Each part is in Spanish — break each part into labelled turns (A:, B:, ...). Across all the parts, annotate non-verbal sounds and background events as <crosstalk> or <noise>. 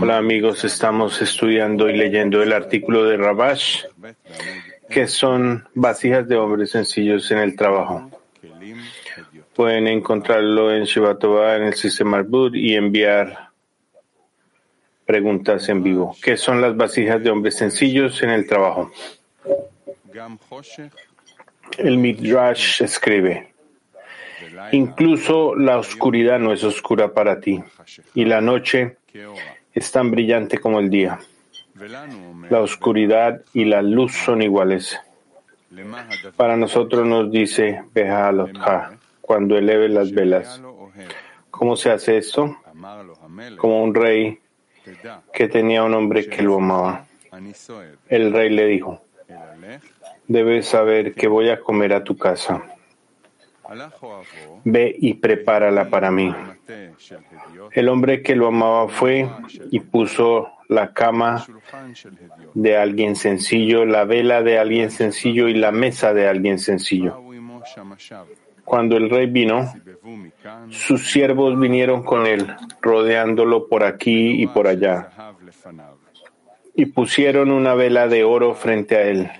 A: Hola amigos, estamos estudiando y leyendo el artículo de Rabash, que son vasijas de hombres sencillos en el trabajo. Pueden encontrarlo en Shivatova en el sistema Arbud y enviar preguntas en vivo. ¿Qué son las vasijas de hombres sencillos en el trabajo? El Midrash escribe. Incluso la oscuridad no es oscura para ti, y la noche es tan brillante como el día. La oscuridad y la luz son iguales. Para nosotros nos dice Behalotha, cuando eleve las velas. ¿Cómo se hace esto? Como un rey que tenía un hombre que lo amaba. El rey le dijo, debes saber que voy a comer a tu casa. Ve y prepárala para mí. El hombre que lo amaba fue y puso la cama de alguien sencillo, la vela de alguien sencillo y la mesa de alguien sencillo. Cuando el rey vino, sus siervos vinieron con él, rodeándolo por aquí y por allá, y pusieron una vela de oro frente a él.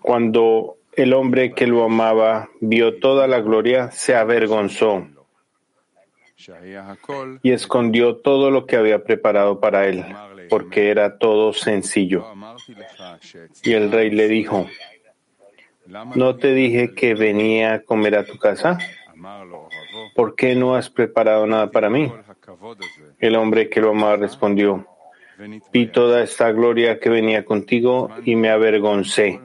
A: Cuando el hombre que lo amaba vio toda la gloria, se avergonzó y escondió todo lo que había preparado para él, porque era todo sencillo. Y el rey le dijo, ¿no te dije que venía a comer a tu casa? ¿Por qué no has preparado nada para mí? El hombre que lo amaba respondió, vi toda esta gloria que venía contigo y me avergoncé.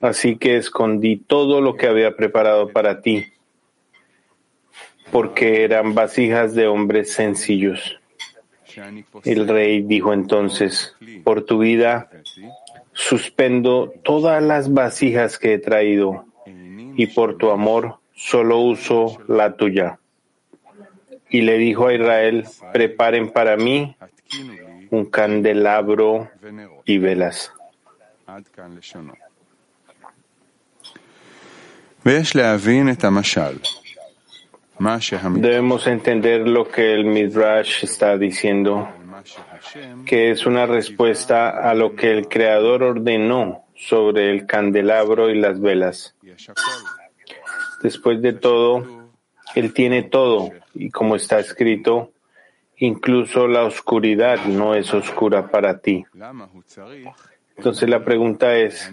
A: Así que escondí todo lo que había preparado para ti, porque eran vasijas de hombres sencillos. El rey dijo entonces, por tu vida, suspendo todas las vasijas que he traído, y por tu amor solo uso la tuya. Y le dijo a Israel, preparen para mí un candelabro y velas. Debemos entender lo que el Midrash está diciendo, que es una respuesta a lo que el Creador ordenó sobre el candelabro y las velas. Después de todo, Él tiene todo, y como está escrito, incluso la oscuridad no es oscura para ti. Entonces la pregunta es,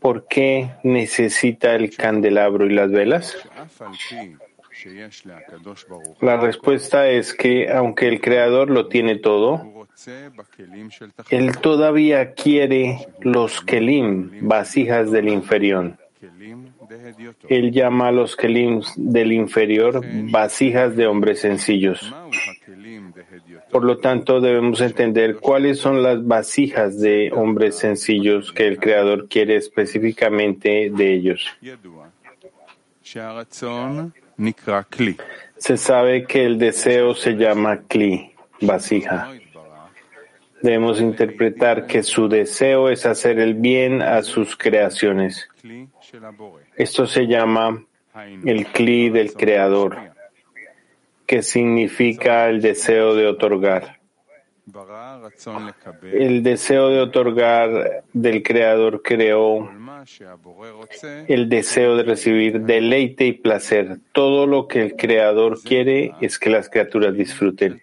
A: ¿por qué necesita el candelabro y las velas? La respuesta es que aunque el Creador lo tiene todo, Él todavía quiere los kelim, vasijas del inferior. Él llama a los kelim del inferior vasijas de hombres sencillos. Por lo tanto, debemos entender cuáles son las vasijas de hombres sencillos que el Creador quiere específicamente de ellos. Se sabe que el deseo se llama kli, vasija. Debemos interpretar que su deseo es hacer el bien a sus creaciones. Esto se llama el kli del Creador que significa el deseo de otorgar. El deseo de otorgar del Creador creó el deseo de recibir deleite y placer. Todo lo que el Creador quiere es que las criaturas disfruten.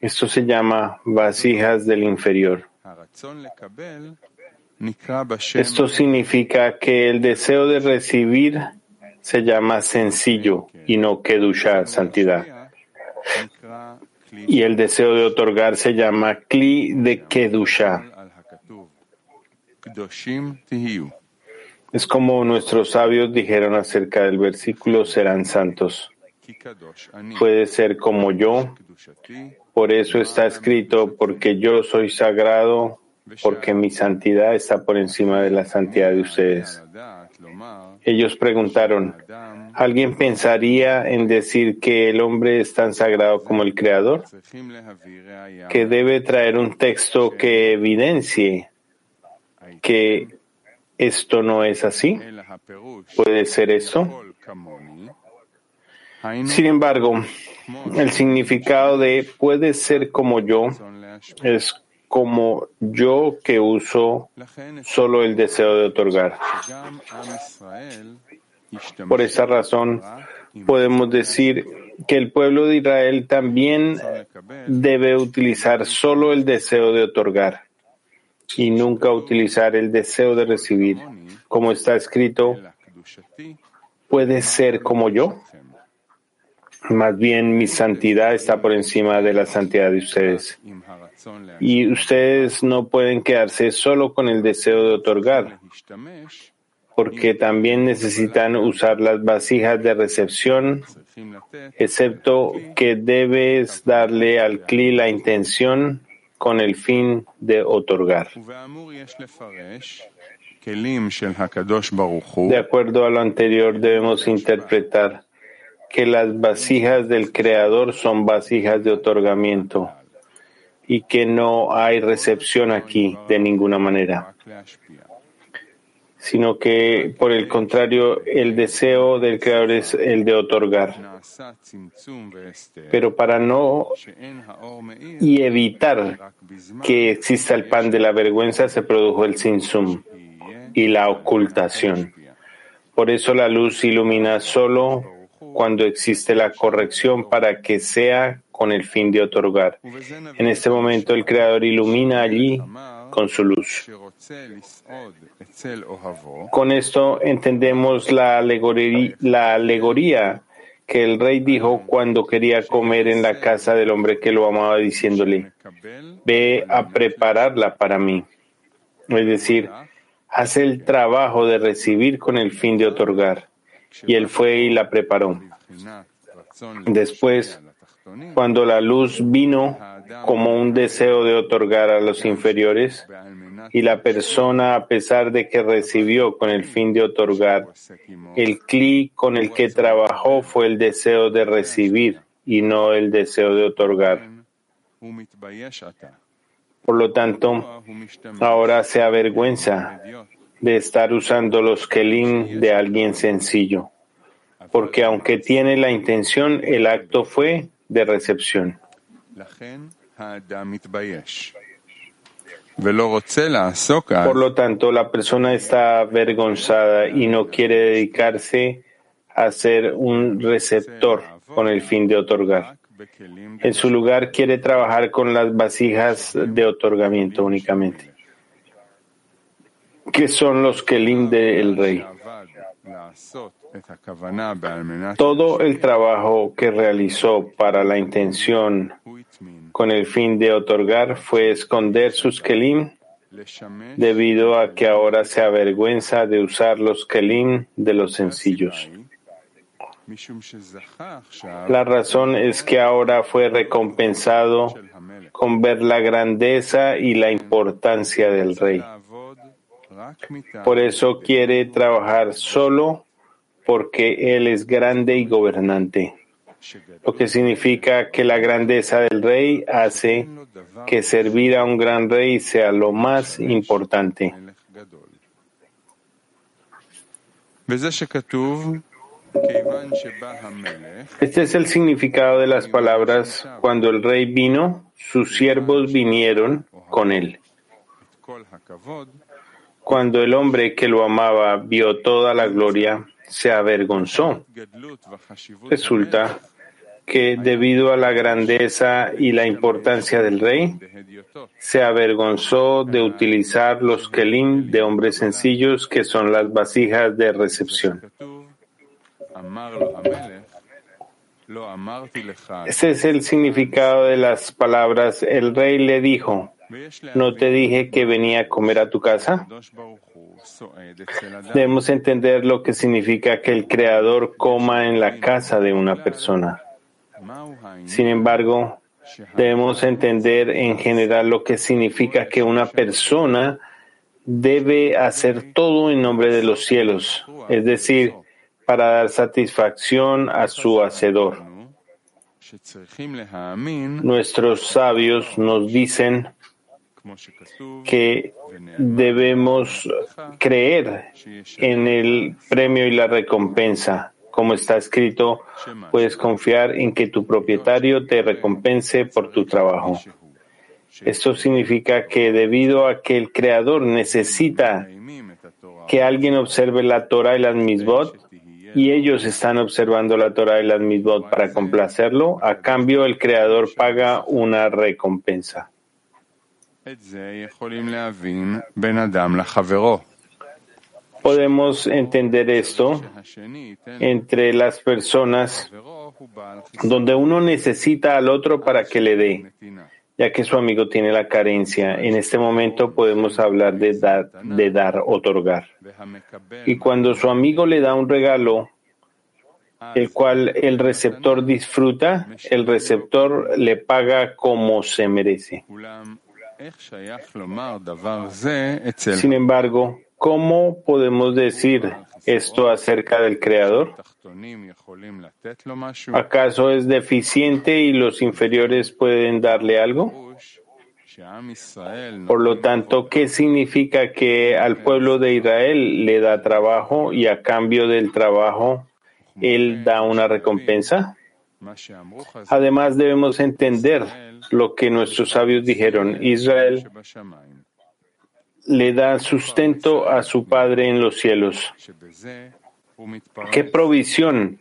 A: Esto se llama vasijas del inferior. Esto significa que el deseo de recibir se llama sencillo y no kedusha, santidad. Y el deseo de otorgar se llama kli de kedusha. Es como nuestros sabios dijeron acerca del versículo serán santos. Puede ser como yo, por eso está escrito, porque yo soy sagrado, porque mi santidad está por encima de la santidad de ustedes. Ellos preguntaron, ¿alguien pensaría en decir que el hombre es tan sagrado como el Creador? Que debe traer un texto que evidencie que esto no es así. ¿Puede ser eso? Sin embargo, el significado de puede ser como yo es como yo que uso solo el deseo de otorgar. Por esa razón, podemos decir que el pueblo de Israel también debe utilizar solo el deseo de otorgar y nunca utilizar el deseo de recibir. Como está escrito, puede ser como yo. Más bien mi santidad está por encima de la santidad de ustedes. Y ustedes no pueden quedarse solo con el deseo de otorgar, porque también necesitan usar las vasijas de recepción, excepto que debes darle al CLI la intención con el fin de otorgar. De acuerdo a lo anterior, debemos interpretar que las vasijas del Creador son vasijas de otorgamiento y que no hay recepción aquí de ninguna manera, sino que por el contrario el deseo del Creador es el de otorgar. Pero para no y evitar que exista el pan de la vergüenza se produjo el sinsum y la ocultación. Por eso la luz ilumina solo cuando existe la corrección para que sea con el fin de otorgar. En este momento el Creador ilumina allí con su luz. Con esto entendemos la alegoría, que el rey dijo cuando quería comer en la casa del hombre que lo amaba, diciéndole, ve a prepararla para mí. Es decir, hace el trabajo de recibir con el fin de otorgar y él fue y la preparó. Después, cuando la luz vino como un deseo de otorgar a los inferiores, y la persona, a pesar de que recibió con el fin de otorgar, el cli con el que trabajó fue el deseo de recibir y no el deseo de otorgar. Por lo tanto, ahora se avergüenza de estar usando los kelim de alguien sencillo, porque aunque tiene la intención, el acto fue de recepción. Por lo tanto, la persona está avergonzada y no quiere dedicarse a ser un receptor con el fin de otorgar. En su lugar quiere trabajar con las vasijas de otorgamiento únicamente que son los Kelim del rey. Todo el trabajo que realizó para la intención con el fin de otorgar fue esconder sus Kelim debido a que ahora se avergüenza de usar los Kelim de los sencillos. La razón es que ahora fue recompensado con ver la grandeza y la importancia del rey. Por eso quiere trabajar solo porque Él es grande y gobernante, lo que significa que la grandeza del rey hace que servir a un gran rey sea lo más importante. Este es el significado de las palabras, cuando el rey vino, sus siervos vinieron con él. Cuando el hombre que lo amaba vio toda la gloria, se avergonzó. Resulta que debido a la grandeza y la importancia del rey, se avergonzó de utilizar los kelim de hombres sencillos que son las vasijas de recepción. Ese es el significado de las palabras. El rey le dijo, ¿No te dije que venía a comer a tu casa? Debemos entender lo que significa que el Creador coma en la casa de una persona. Sin embargo, debemos entender en general lo que significa que una persona debe hacer todo en nombre de los cielos, es decir, para dar satisfacción a su Hacedor. Nuestros sabios nos dicen que debemos creer en el premio y la recompensa, como está escrito, puedes confiar en que tu propietario te recompense por tu trabajo. Esto significa que debido a que el creador necesita que alguien observe la Torah y las misbot, y ellos están observando la Torah y las misbot para complacerlo, a cambio el creador paga una recompensa. Podemos entender esto entre las personas donde uno necesita al otro para que le dé, ya que su amigo tiene la carencia. En este momento podemos hablar de dar, de dar, otorgar. Y cuando su amigo le da un regalo, el cual el receptor disfruta, el receptor le paga como se merece. Sin embargo, ¿cómo podemos decir esto acerca del Creador? ¿Acaso es deficiente y los inferiores pueden darle algo? Por lo tanto, ¿qué significa que al pueblo de Israel le da trabajo y a cambio del trabajo él da una recompensa? Además, debemos entender lo que nuestros sabios dijeron. Israel le da sustento a su Padre en los cielos. ¿Qué provisión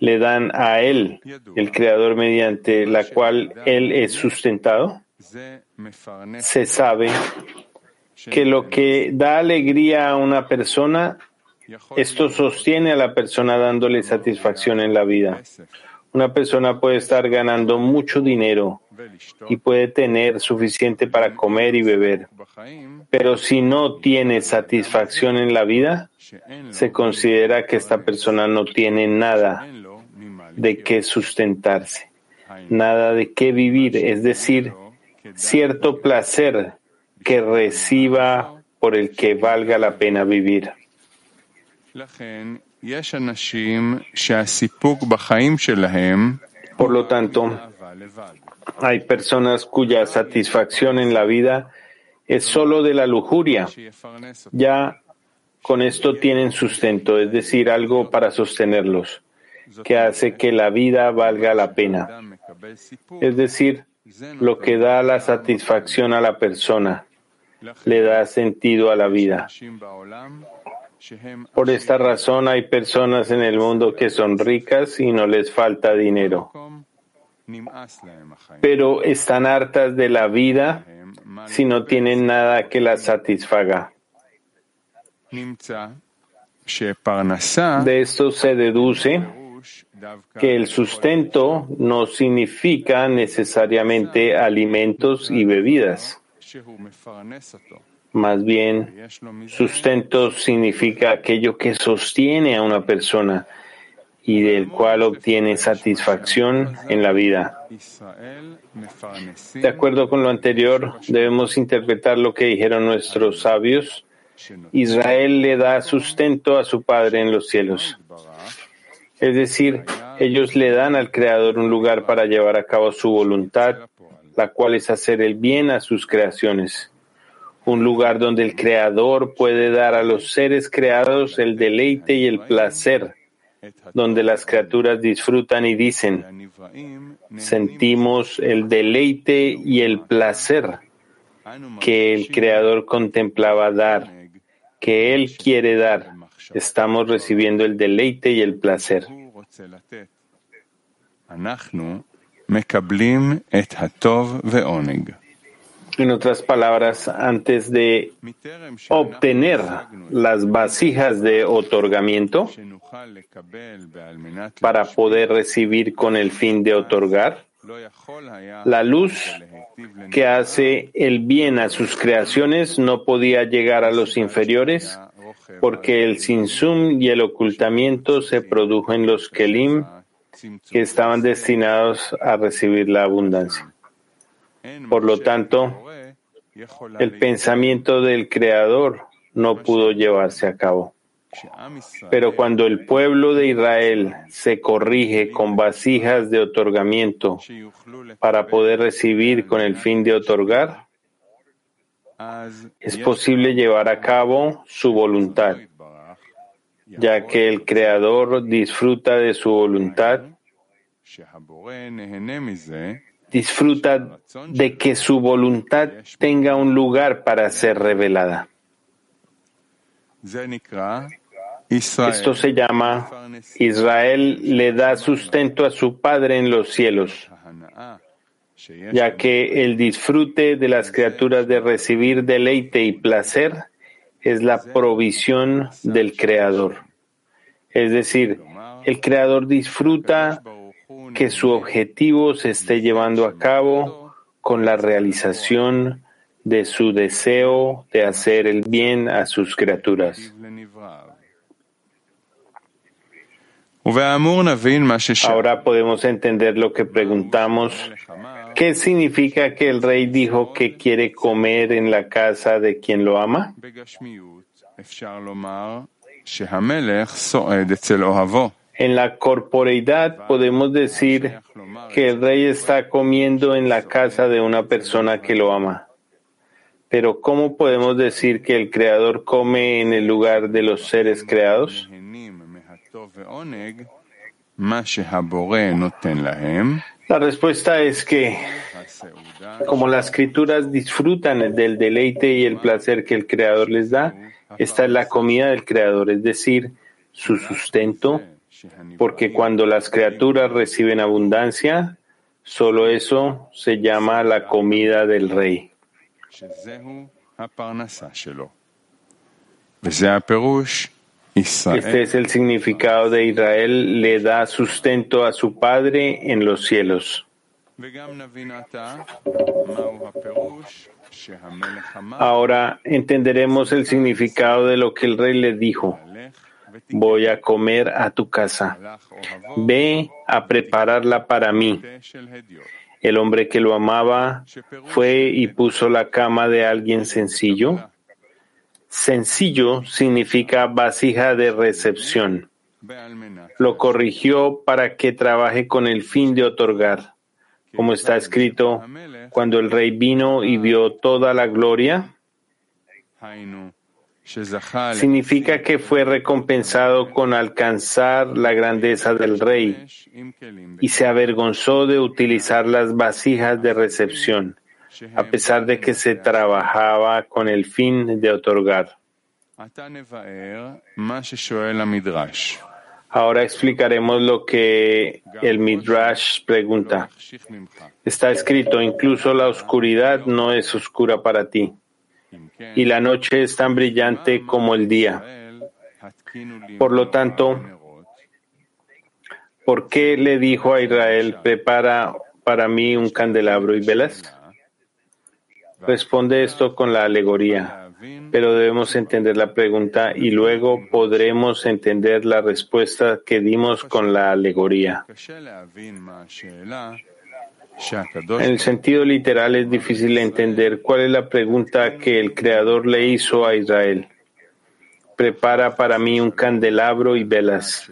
A: le dan a Él, el Creador, mediante la cual Él es sustentado? Se sabe que lo que da alegría a una persona, esto sostiene a la persona dándole satisfacción en la vida. Una persona puede estar ganando mucho dinero y puede tener suficiente para comer y beber, pero si no tiene satisfacción en la vida, se considera que esta persona no tiene nada de qué sustentarse, nada de qué vivir, es decir, cierto placer que reciba por el que valga la pena vivir. Por lo tanto, hay personas cuya satisfacción en la vida es solo de la lujuria. Ya con esto tienen sustento, es decir, algo para sostenerlos, que hace que la vida valga la pena. Es decir, lo que da la satisfacción a la persona, le da sentido a la vida. Por esta razón hay personas en el mundo que son ricas y no les falta dinero, pero están hartas de la vida si no tienen nada que las satisfaga. De esto se deduce que el sustento no significa necesariamente alimentos y bebidas. Más bien, sustento significa aquello que sostiene a una persona y del cual obtiene satisfacción en la vida. De acuerdo con lo anterior, debemos interpretar lo que dijeron nuestros sabios. Israel le da sustento a su Padre en los cielos. Es decir, ellos le dan al Creador un lugar para llevar a cabo su voluntad, la cual es hacer el bien a sus creaciones un lugar donde el Creador puede dar a los seres creados el deleite y el placer, donde las criaturas disfrutan y dicen, sentimos el deleite y el placer que el Creador contemplaba dar, que Él quiere dar. Estamos recibiendo el deleite y el placer. En otras palabras, antes de obtener las vasijas de otorgamiento para poder recibir con el fin de otorgar, la luz que hace el bien a sus creaciones no podía llegar a los inferiores porque el sinsum y el ocultamiento se produjo en los kelim que estaban destinados a recibir la abundancia. Por lo tanto, el pensamiento del Creador no pudo llevarse a cabo. Pero cuando el pueblo de Israel se corrige con vasijas de otorgamiento para poder recibir con el fin de otorgar, es posible llevar a cabo su voluntad. ya que el Creador disfruta de su voluntad, disfruta de que su voluntad tenga un lugar para ser revelada. Esto se llama Israel le da sustento a su Padre en los cielos, ya que el disfrute de las criaturas de recibir deleite y placer es la provisión del Creador. Es decir, el Creador disfruta que su objetivo se esté llevando a cabo con la realización de su deseo de hacer el bien a sus criaturas. Ahora podemos entender lo que preguntamos. ¿Qué significa que el rey dijo que quiere comer en la casa de quien lo ama? En la corporeidad podemos decir que el rey está comiendo en la casa de una persona que lo ama. Pero ¿cómo podemos decir que el Creador come en el lugar de los seres creados? La respuesta es que, como las escrituras disfrutan del deleite y el placer que el Creador les da, esta es la comida del Creador, es decir, su sustento, porque cuando las criaturas reciben abundancia, solo eso se llama la comida del Rey. Este es el significado de Israel, le da sustento a su Padre en los cielos. Ahora entenderemos el significado de lo que el rey le dijo. Voy a comer a tu casa. Ve a prepararla para mí. El hombre que lo amaba fue y puso la cama de alguien sencillo. Sencillo significa vasija de recepción. Lo corrigió para que trabaje con el fin de otorgar. Como está escrito, cuando el rey vino y vio toda la gloria, significa que fue recompensado con alcanzar la grandeza del rey y se avergonzó de utilizar las vasijas de recepción, a pesar de que se trabajaba con el fin de otorgar. Ahora explicaremos lo que el Midrash pregunta. Está escrito, incluso la oscuridad no es oscura para ti, y la noche es tan brillante como el día. Por lo tanto, ¿por qué le dijo a Israel, prepara para mí un candelabro y velas? Responde esto con la alegoría pero debemos entender la pregunta y luego podremos entender la respuesta que dimos con la alegoría. En el sentido literal es difícil entender cuál es la pregunta que el Creador le hizo a Israel. Prepara para mí un candelabro y velas.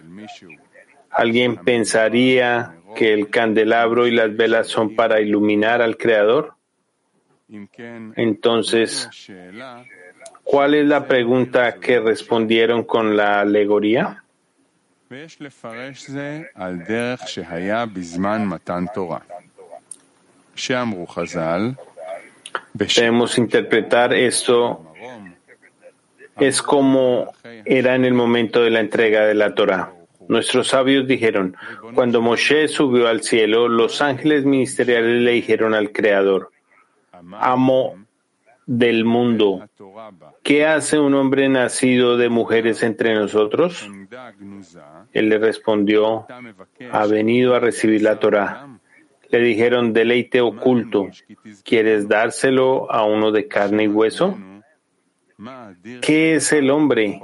A: ¿Alguien pensaría que el candelabro y las velas son para iluminar al Creador? Entonces, ¿cuál es la pregunta que respondieron con la alegoría? Debemos interpretar esto es como era en el momento de la entrega de la Torah. Nuestros sabios dijeron, cuando Moshe subió al cielo, los ángeles ministeriales le dijeron al Creador, amo del mundo. ¿Qué hace un hombre nacido de mujeres entre nosotros? Él le respondió, ha venido a recibir la Torah. Le dijeron, deleite oculto. ¿Quieres dárselo a uno de carne y hueso? ¿Qué es el hombre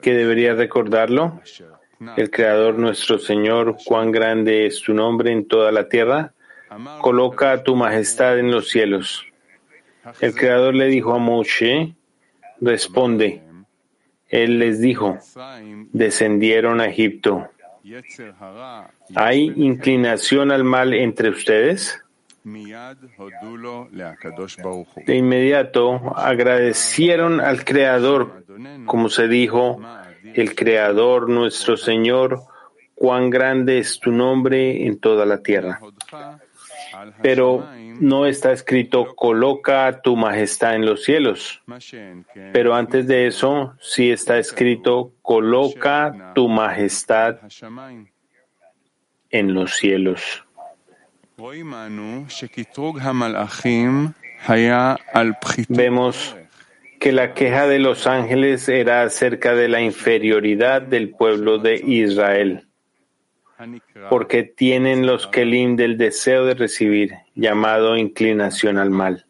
A: que debería recordarlo? El Creador nuestro Señor, cuán grande es tu nombre en toda la tierra. Coloca tu majestad en los cielos. El Creador le dijo a Moshe, responde. Él les dijo, descendieron a Egipto. ¿Hay inclinación al mal entre ustedes? De inmediato agradecieron al Creador, como se dijo, el Creador, nuestro Señor, cuán grande es tu nombre en toda la tierra. Pero no está escrito coloca tu majestad en los cielos. Pero antes de eso, sí está escrito coloca tu majestad en los cielos. Vemos que la queja de los ángeles era acerca de la inferioridad del pueblo de Israel, porque tienen los kelim del deseo de recibir, llamado inclinación al mal.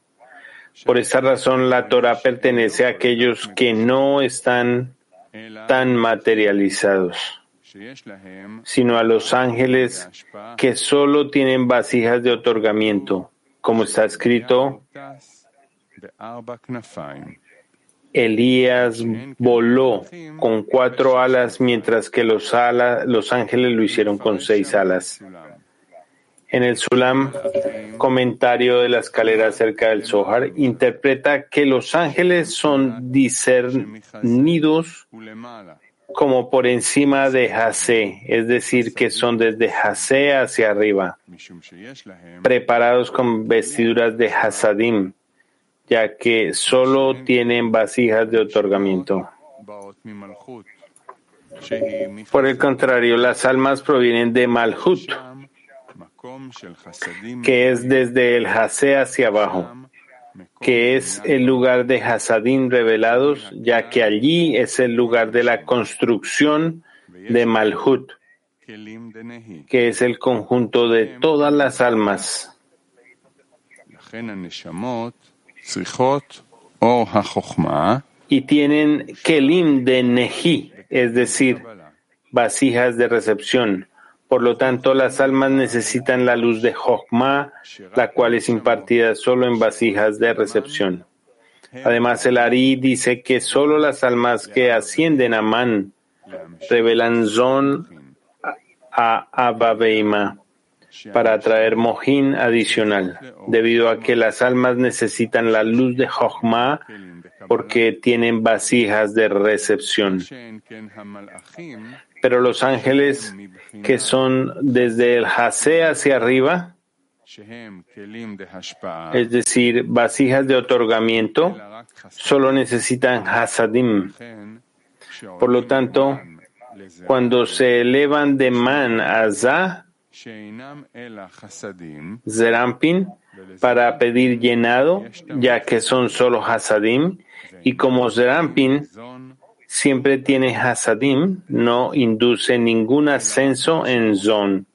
A: Por esta razón, la Torah pertenece a aquellos que no están tan materializados, sino a los ángeles que solo tienen vasijas de otorgamiento, como está escrito Elías voló con cuatro alas, mientras que los, los ángeles lo hicieron con seis alas. En el Sulam, comentario de la escalera acerca del Zohar, interpreta que los ángeles son discernidos como por encima de Hasé, es decir, que son desde Hasé hacia arriba, preparados con vestiduras de Hasadim, ya que solo tienen vasijas de otorgamiento. Por el contrario, las almas provienen de Malhut, que es desde el Hase hacia abajo, que es el lugar de Hasadim revelados, ya que allí es el lugar de la construcción de Malhut, que es el conjunto de todas las almas. Y tienen kelim de neji, es decir, vasijas de recepción. Por lo tanto, las almas necesitan la luz de Jochma, la cual es impartida solo en vasijas de recepción. Además, el Ari dice que solo las almas que ascienden a Man revelan Zon a Abba para atraer mojín adicional, debido a que las almas necesitan la luz de Jochma porque tienen vasijas de recepción. Pero los ángeles que son desde el Hase hacia arriba, es decir, vasijas de otorgamiento, solo necesitan Hasadim. Por lo tanto, cuando se elevan de Man a Za, Zerampin para pedir llenado, ya que son solo Hasadim, y como Zerampin siempre tiene Hasadim, no induce ningún ascenso en Zon.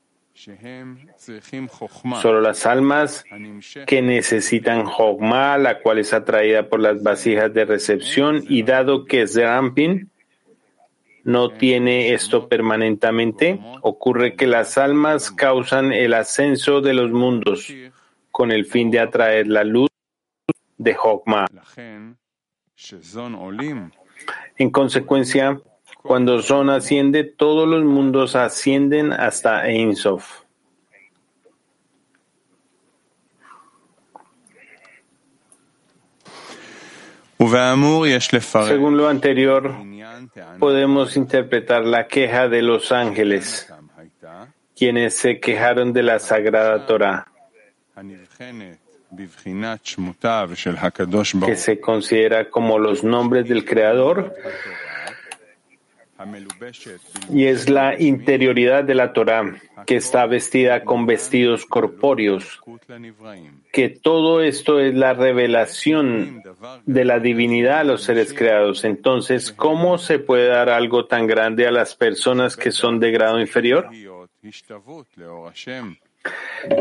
A: Solo las almas que necesitan Hogma, la cual es atraída por las vasijas de recepción, y dado que Zerampin no tiene esto permanentemente, ocurre que las almas causan el ascenso de los mundos con el fin de atraer la luz de Hokmah. En consecuencia, cuando Zon asciende, todos los mundos ascienden hasta Ein. Según lo anterior, podemos interpretar la queja de los ángeles, quienes se quejaron de la Sagrada Torah, que se considera como los nombres del Creador y es la interioridad de la Torah que está vestida con vestidos corpóreos, que todo esto es la revelación de la divinidad a los seres creados. Entonces, ¿cómo se puede dar algo tan grande a las personas que son de grado inferior?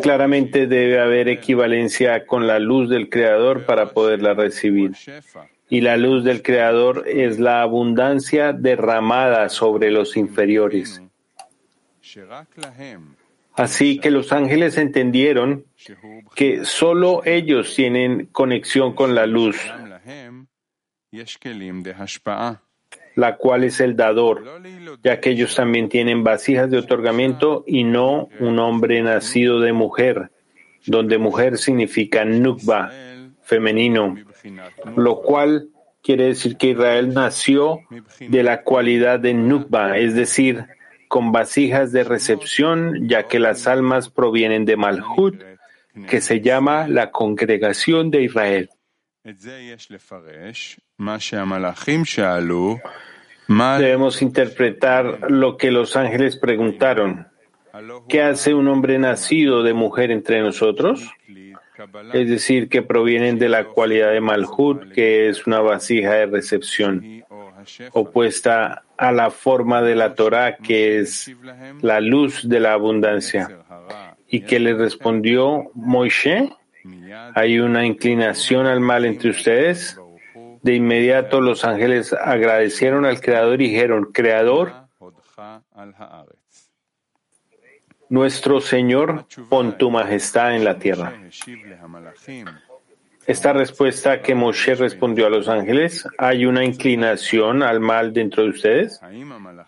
A: Claramente debe haber equivalencia con la luz del Creador para poderla recibir y la luz del Creador es la abundancia derramada sobre los inferiores. Así que los ángeles entendieron que solo ellos tienen conexión con la luz, la cual es el dador, ya que ellos también tienen vasijas de otorgamiento y no un hombre nacido de mujer, donde mujer significa nukba, femenino, lo cual quiere decir que Israel nació de la cualidad de Nukba, es decir, con vasijas de recepción, ya que las almas provienen de Malhut, que se llama la congregación de Israel. Debemos interpretar lo que los ángeles preguntaron. ¿Qué hace un hombre nacido de mujer entre nosotros? Es decir, que provienen de la cualidad de Malhut, que es una vasija de recepción, opuesta a la forma de la Torah, que es la luz de la abundancia. ¿Y que le respondió Moishe? ¿Hay una inclinación al mal entre ustedes? De inmediato los ángeles agradecieron al Creador y dijeron, Creador, nuestro Señor, pon tu majestad en la tierra. Esta respuesta que Moshe respondió a los ángeles, ¿hay una inclinación al mal dentro de ustedes?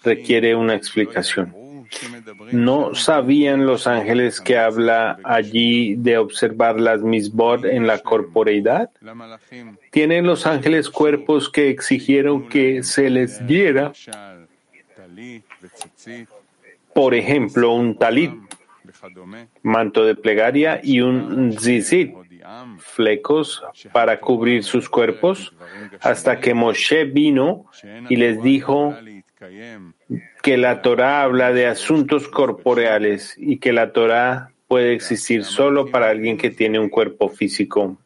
A: Requiere una explicación. ¿No sabían los ángeles que habla allí de observar las misbod en la corporeidad? ¿Tienen los ángeles cuerpos que exigieron que se les diera, por ejemplo, un talit, manto de plegaria y un zizit, flecos para cubrir sus cuerpos, hasta que Moshe vino y les dijo que la Torah habla de asuntos corporeales y que la Torah puede existir solo para alguien que tiene un cuerpo físico.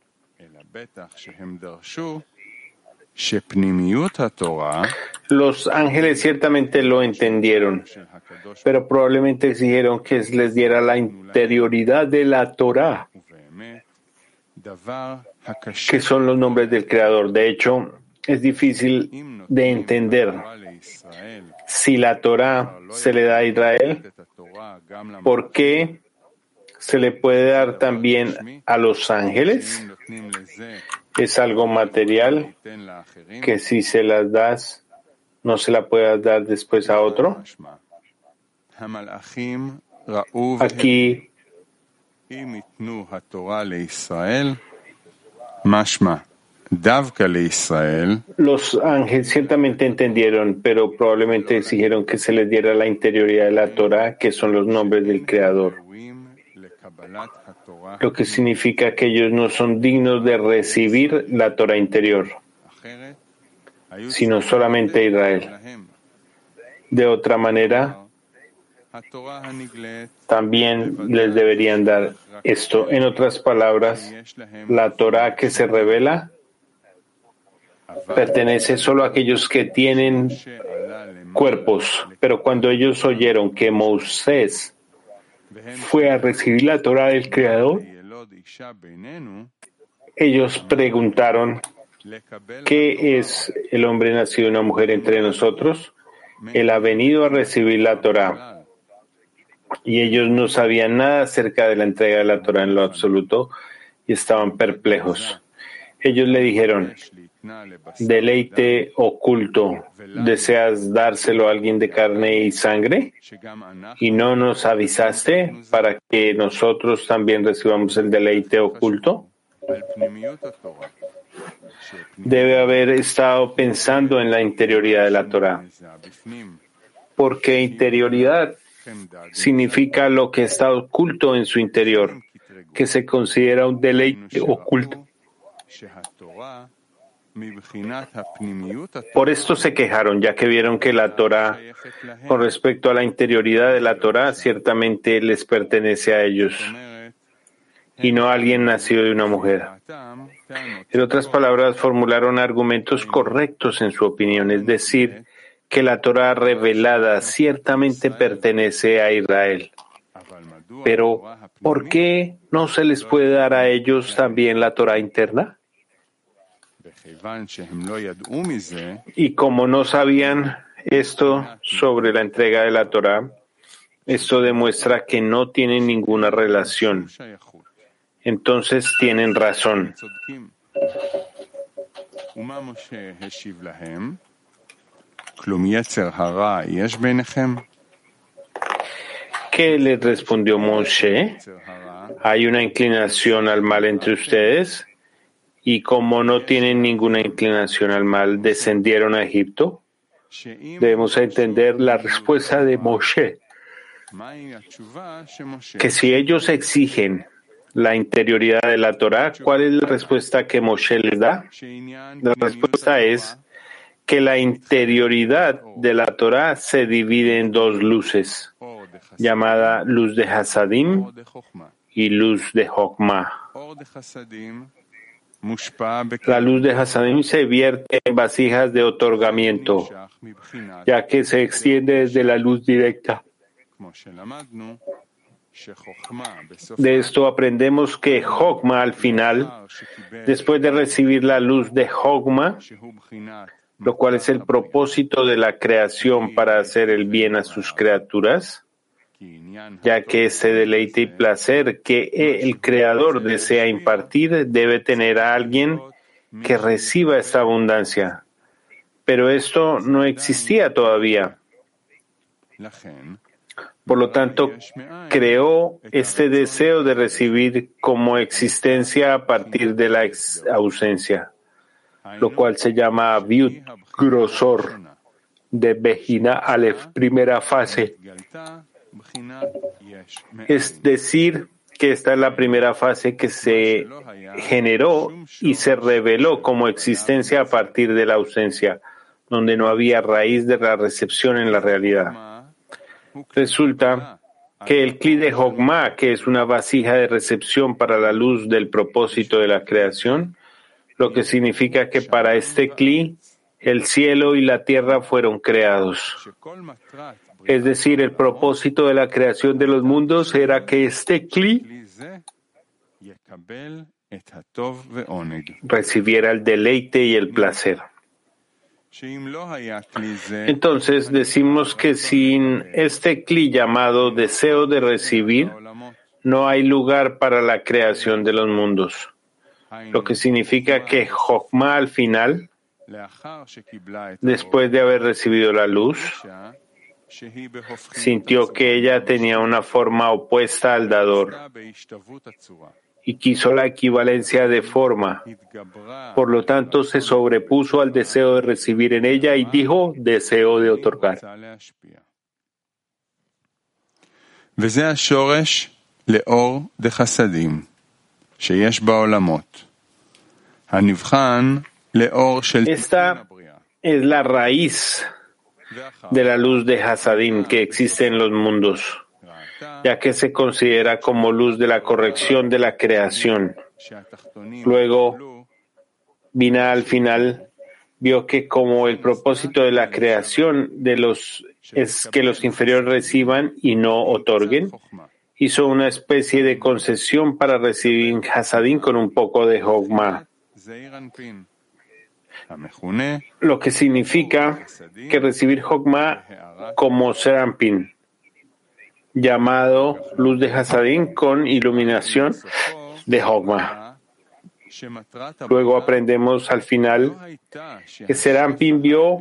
A: Los ángeles ciertamente lo entendieron, pero probablemente exigieron que les diera la interioridad de la Torah, que son los nombres del Creador. De hecho, es difícil de entender si la Torah se le da a Israel, ¿por qué se le puede dar también a los ángeles? Es algo material que si se las das, no se la puedas dar después a otro. Aquí los ángeles ciertamente entendieron, pero probablemente exigieron que se les diera la interioridad de la Torah, que son los nombres del Creador. Lo que significa que ellos no son dignos de recibir la Torah interior, sino solamente Israel. De otra manera, también les deberían dar esto. En otras palabras, la Torah que se revela pertenece solo a aquellos que tienen cuerpos. Pero cuando ellos oyeron que Moisés fue a recibir la Torah del Creador, ellos preguntaron, ¿qué es el hombre nacido de una mujer entre nosotros? Él ha venido a recibir la Torah. Y ellos no sabían nada acerca de la entrega de la Torah en lo absoluto y estaban perplejos. Ellos le dijeron, deleite oculto, ¿deseas dárselo a alguien de carne y sangre? ¿Y no nos avisaste para que nosotros también recibamos el deleite oculto? Debe haber estado pensando en la interioridad de la Torah, porque interioridad significa lo que está oculto en su interior, que se considera un deleite oculto. Por esto se quejaron, ya que vieron que la Torah, con respecto a la interioridad de la Torah, ciertamente les pertenece a ellos y no a alguien nacido de una mujer. En otras palabras, formularon argumentos correctos en su opinión, es decir, que la Torah revelada ciertamente pertenece a Israel. Pero, ¿por qué no se les puede dar a ellos también la Torah interna? Y como no sabían esto sobre la entrega de la Torah, esto demuestra que no tienen ninguna relación. Entonces tienen razón. ¿Qué le respondió Moshe? ¿Hay una inclinación al mal entre ustedes? Y como no tienen ninguna inclinación al mal, descendieron a Egipto? Debemos entender la respuesta de Moshe, que si ellos exigen la interioridad de la Torah, ¿cuál es la respuesta que Moshe les da? La respuesta es que la interioridad de la Torah se divide en dos luces, llamada luz de Hasadim y luz de Hokmah. La luz de Hasadim se vierte en vasijas de otorgamiento, ya que se extiende desde la luz directa. De esto aprendemos que Hokmah al final, después de recibir la luz de Hokmah, lo cual es el propósito de la creación para hacer el bien a sus criaturas, ya que ese deleite y placer que el Creador desea impartir debe tener a alguien que reciba esta abundancia. Pero esto no existía todavía. Por lo tanto, creó este deseo de recibir como existencia a partir de la ausencia lo cual se llama Viut grosor de Bejina Aleph, primera fase. Es decir, que esta es la primera fase que se generó y se reveló como existencia a partir de la ausencia, donde no había raíz de la recepción en la realidad. Resulta que el Kli de Hogma, que es una vasija de recepción para la luz del propósito de la creación, lo que significa que para este Kli el cielo y la tierra fueron creados. Es decir, el propósito de la creación de los mundos era que este Kli recibiera el deleite y el placer. Entonces decimos que sin este Kli llamado deseo de recibir, no hay lugar para la creación de los mundos lo que significa que Jokma al final, después de haber recibido la luz, sintió que ella tenía una forma opuesta al dador y quiso la equivalencia de forma. Por lo tanto, se sobrepuso al deseo de recibir en ella y dijo deseo de otorgar. Esta es la raíz de la luz de Hasadim que existe en los mundos, ya que se considera como luz de la corrección de la creación. Luego, Vina al final vio que como el propósito de la creación de los es que los inferiores reciban y no otorguen, hizo una especie de concesión para recibir Hasadim con un poco de Hogma, lo que significa que recibir Hogma como Serampin, llamado luz de Hasadim con iluminación de Hogma. Luego aprendemos al final que Serampin vio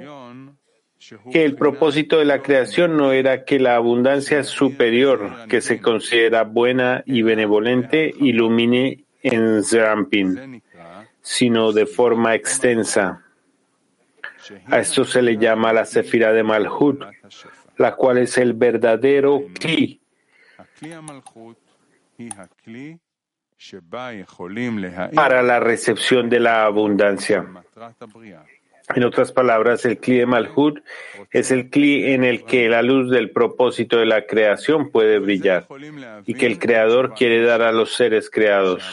A: que el propósito de la creación no era que la abundancia superior, que se considera buena y benevolente, ilumine en Zerampin, sino de forma extensa. A esto se le llama la Sefira de Malhut, la cual es el verdadero Kli. Para la recepción de la abundancia. En otras palabras, el Kli de Malhut es el Kli en el que la luz del propósito de la creación puede brillar y que el Creador quiere dar a los seres creados.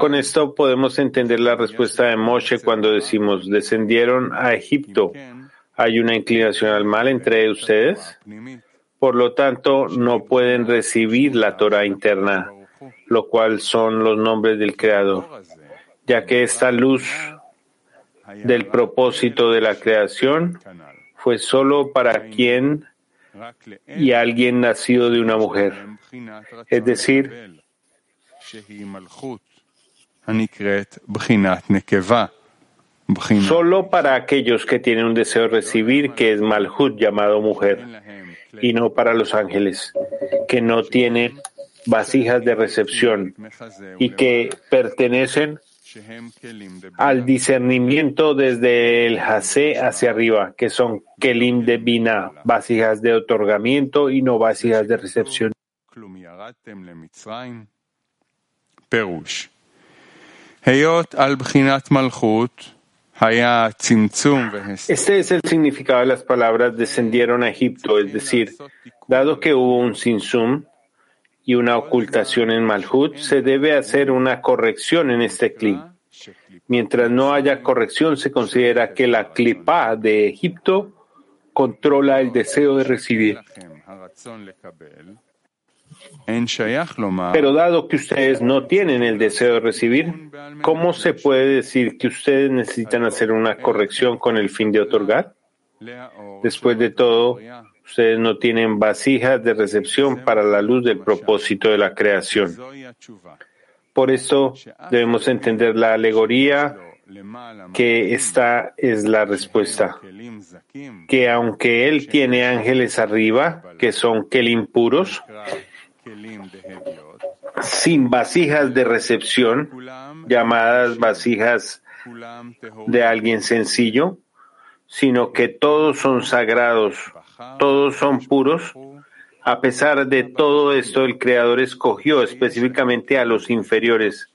A: Con esto podemos entender la respuesta de Moshe cuando decimos descendieron a Egipto. ¿Hay una inclinación al mal entre ustedes? Por lo tanto, no pueden recibir la Torah interna, lo cual son los nombres del Creador, ya que esta luz del propósito de la creación fue solo para quien y alguien nacido de una mujer, es decir, solo para aquellos que tienen un deseo de recibir, que es Malhut llamado mujer, y no para los ángeles, que no tienen vasijas de recepción y que pertenecen al discernimiento desde el Hase hacia arriba, que son Kelim de Bina, vasijas de otorgamiento y no vasijas de recepción. Este es el significado de las palabras descendieron a Egipto, es decir, dado que hubo un sinsum y una ocultación en Malhut, se debe hacer una corrección en este clip. Mientras no haya corrección, se considera que la clipa de Egipto controla el deseo de recibir. Pero dado que ustedes no tienen el deseo de recibir, ¿cómo se puede decir que ustedes necesitan hacer una corrección con el fin de otorgar? Después de todo, ustedes no tienen vasijas de recepción para la luz del propósito de la creación. Por eso debemos entender la alegoría que esta es la respuesta, que aunque él tiene ángeles arriba, que son kelim puros, sin vasijas de recepción, llamadas vasijas de alguien sencillo, sino que todos son sagrados, todos son puros. A pesar de todo esto, el Creador escogió específicamente a los inferiores,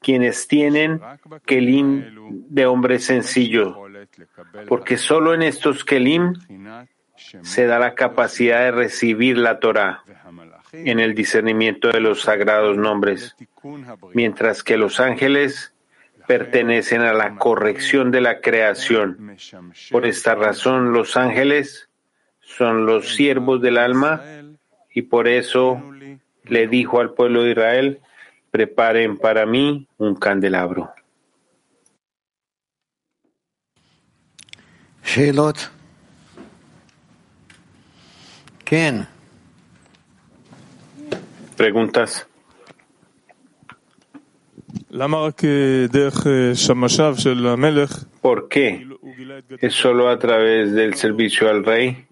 A: quienes tienen kelim de hombre sencillo, porque solo en estos kelim se da la capacidad de recibir la Torah en el discernimiento de los sagrados nombres, mientras que los ángeles pertenecen a la corrección de la creación. Por esta razón, los ángeles son los siervos del alma y por eso le dijo al pueblo de Israel, preparen para mí un candelabro. Preguntas. ¿Por qué es solo a través del servicio al rey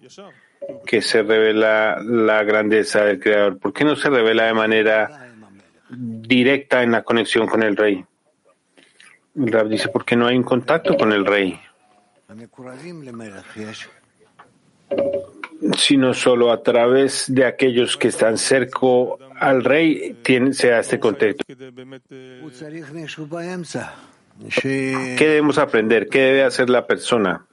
A: que se revela la grandeza del Creador? ¿Por qué no se revela de manera directa en la conexión con el rey? El Rab dice, porque no hay un contacto con el rey sino solo a través de aquellos que están cerca al rey tiene, se este contexto. ¿Qué debemos aprender? ¿Qué debe hacer la persona?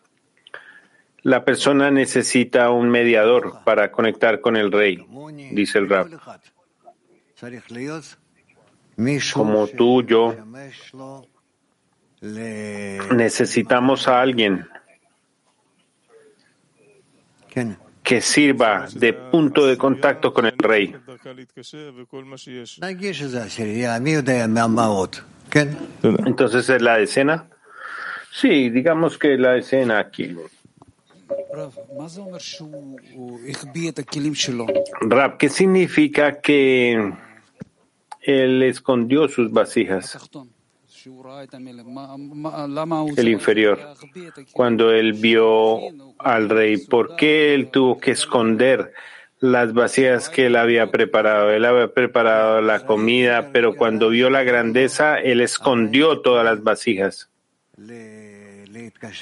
A: La persona necesita un mediador para conectar con el rey, dice el rab. Como tú, yo, necesitamos a alguien que sirva de punto de contacto con el rey. Entonces es la decena. Sí, digamos que la decena aquí. Rab, ¿qué significa que él escondió sus vasijas? El inferior, cuando él vio al rey, ¿por qué él tuvo que esconder las vasijas que él había preparado? Él había preparado la comida, pero cuando vio la grandeza, él escondió todas las vasijas.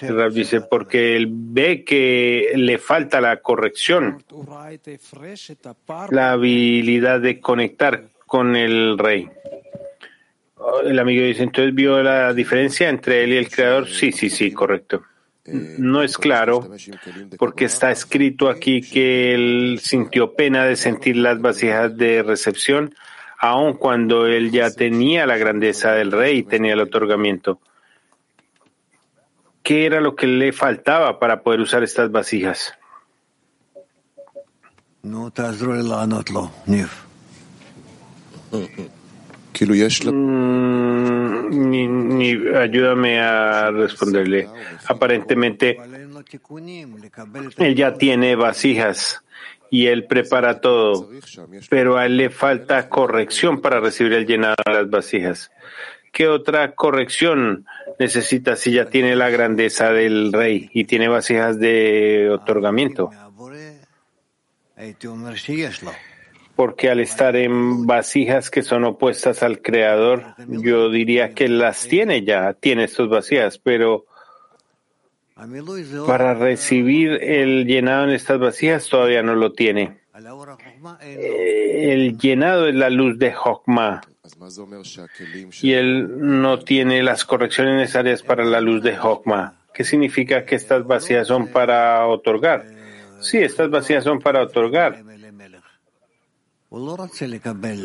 A: El dice, porque él ve que le falta la corrección, la habilidad de conectar con el rey. El amigo dice, entonces vio la diferencia entre él y el creador. Sí, sí, sí, correcto. No es claro porque está escrito aquí que él sintió pena de sentir las vasijas de recepción, aun cuando él ya tenía la grandeza del rey y tenía el otorgamiento. ¿Qué era lo que le faltaba para poder usar estas vasijas? Mm, ni, ayúdame a responderle. Aparentemente, él ya tiene vasijas y él prepara todo, pero a él le falta corrección para recibir el llenado de las vasijas. ¿Qué otra corrección necesita si ya tiene la grandeza del rey y tiene vasijas de otorgamiento? Porque al estar en vasijas que son opuestas al Creador, yo diría que las tiene ya, tiene estas vasijas, pero para recibir el llenado en estas vasijas todavía no lo tiene. El llenado es la luz de Hokmah y él no tiene las correcciones necesarias para la luz de Hokmah. ¿Qué significa que estas vasijas son para otorgar? Sí, estas vasijas son para otorgar.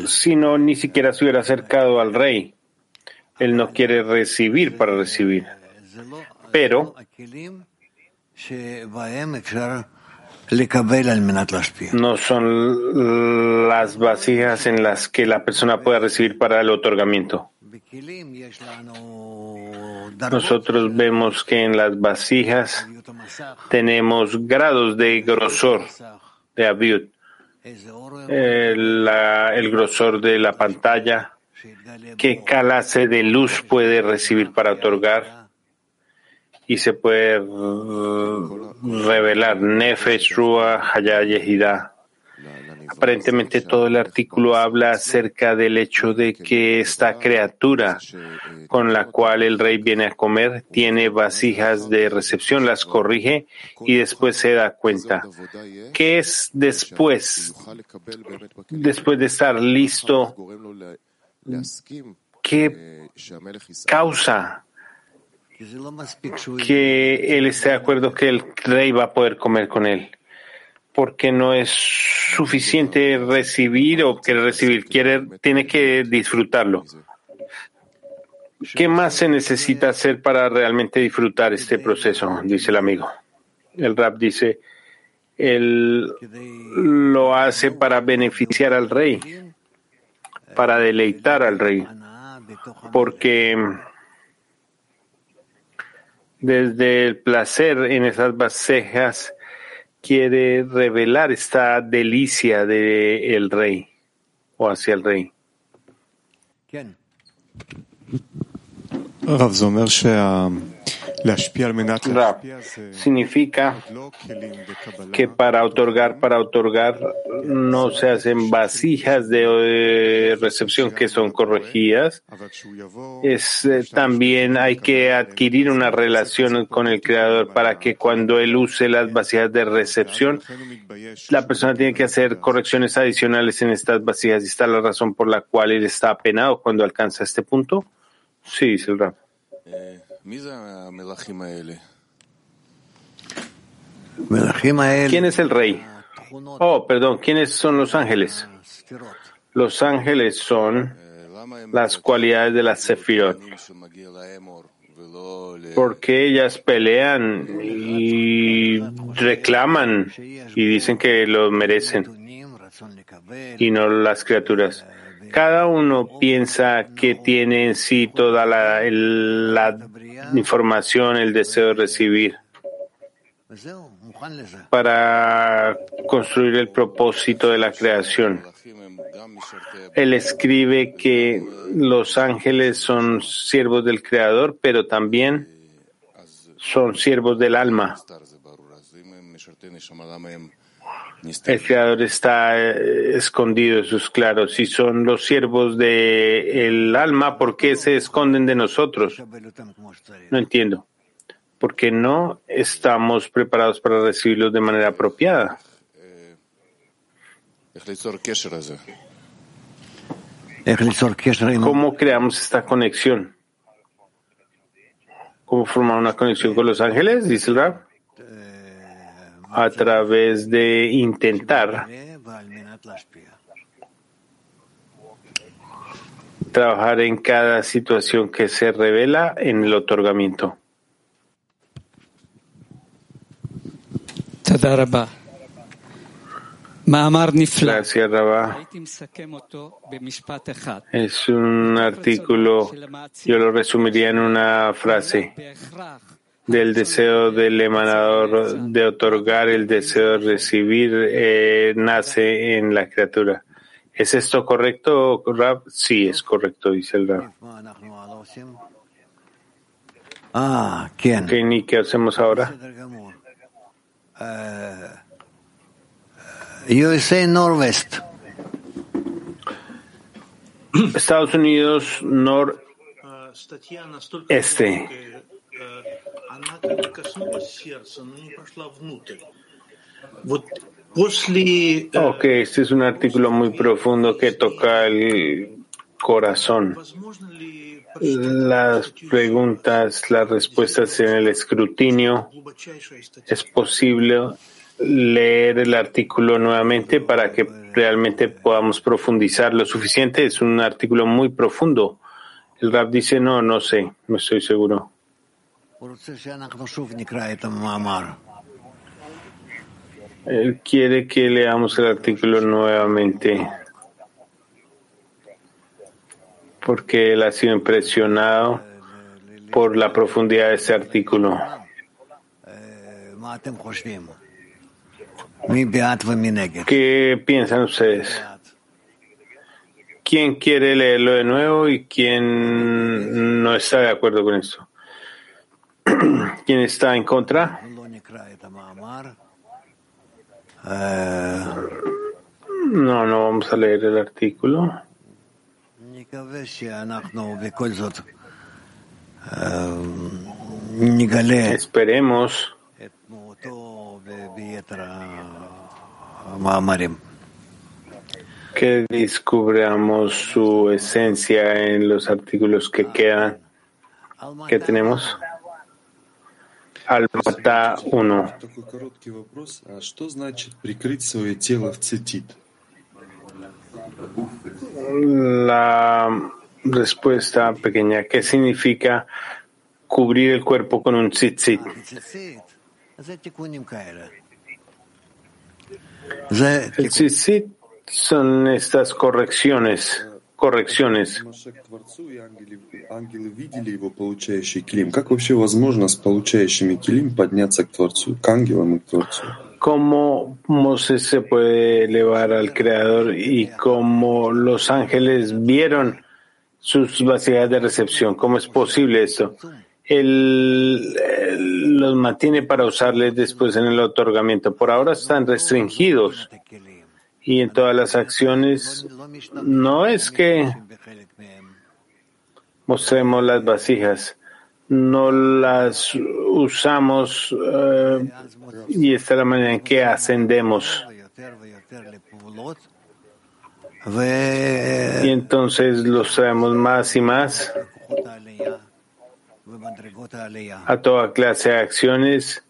A: Si no, ni siquiera se hubiera acercado al rey. Él no quiere recibir para recibir. Pero no son las vasijas en las que la persona puede recibir para el otorgamiento. Nosotros vemos que en las vasijas tenemos grados de grosor de aviud. El, el grosor de la pantalla, qué clase de luz puede recibir para otorgar y se puede revelar Nefesh, Ruach, Hayah, Yehida. Aparentemente todo el artículo habla acerca del hecho de que esta criatura con la cual el rey viene a comer tiene vasijas de recepción, las corrige y después se da cuenta. ¿Qué es después? Después de estar listo, ¿qué causa que él esté de acuerdo que el rey va a poder comer con él, porque no es suficiente recibir o quiere recibir, quiere, tiene que disfrutarlo. ¿Qué más se necesita hacer para realmente disfrutar este proceso? Dice el amigo. El rap dice, él lo hace para beneficiar al rey, para deleitar al rey, porque desde el placer en esas vasijas quiere revelar esta delicia del rey o hacia el rey. Rab significa que para otorgar, para otorgar, no se hacen vasijas de recepción que son corregidas. Es, eh, también hay que adquirir una relación con el Creador para que cuando él use las vasijas de recepción, la persona tiene que hacer correcciones adicionales en estas vasijas. ¿Y está la razón por la cual él está apenado cuando alcanza este punto? Sí, dice el Rab. ¿Quién es el rey? Oh, perdón, ¿quiénes son los ángeles? Los ángeles son las cualidades de las sefirot. Porque ellas pelean y reclaman y dicen que lo merecen y no las criaturas. Cada uno piensa que tiene en sí toda la, información, el deseo de recibir para construir el propósito de la creación. Él escribe que los ángeles son siervos del Creador, pero también son siervos del alma. El Creador está eh, escondido, eso es claro. Si son los siervos del alma, ¿por qué se esconden de nosotros? No entiendo. Porque no estamos preparados para recibirlos de manera apropiada. ¿Cómo creamos esta conexión? ¿Cómo formar una conexión con los ángeles? Dice el a través de intentar trabajar en cada situación que se revela en el otorgamiento. Gracias, Rabá. Es un artículo, yo lo resumiría en una frase del deseo del emanador de otorgar, el deseo de recibir, eh, nace en la criatura. ¿Es esto correcto, Rab? Sí, es correcto, dice el Rab.
B: Ah, ¿quién?
A: ¿Qué, ¿Qué hacemos ahora?
B: USA Northwest.
A: Estados Unidos noreste. Ok, este es un artículo muy profundo que toca el corazón. Las preguntas, las respuestas en el escrutinio. ¿Es posible leer el artículo nuevamente para que realmente podamos profundizar lo suficiente? Es un artículo muy profundo. El rap dice, no, no sé, no estoy seguro. Él quiere que leamos el artículo nuevamente porque él ha sido impresionado por la profundidad de este artículo. ¿Qué piensan ustedes? ¿Quién quiere leerlo de nuevo y quién no está de acuerdo con esto? <clears throat> ¿Quién está en contra? No, no vamos a leer el artículo. Esperemos que descubramos su esencia en los artículos que quedan, que tenemos. Almata 1. La respuesta pequeña, ¿qué significa cubrir el cuerpo con un tzitzit? El tzitzit son estas correcciones, correcciones. ¿Cómo Moses se puede elevar al Creador y cómo los ángeles vieron sus vasijas de recepción? ¿Cómo es posible esto? Él, los mantiene para usarles después en el otorgamiento. Por ahora están restringidos y en todas las acciones no es que mostremos las vasijas, no las usamos eh, y esta es la manera en que ascendemos. Y entonces los traemos más y más a toda clase de acciones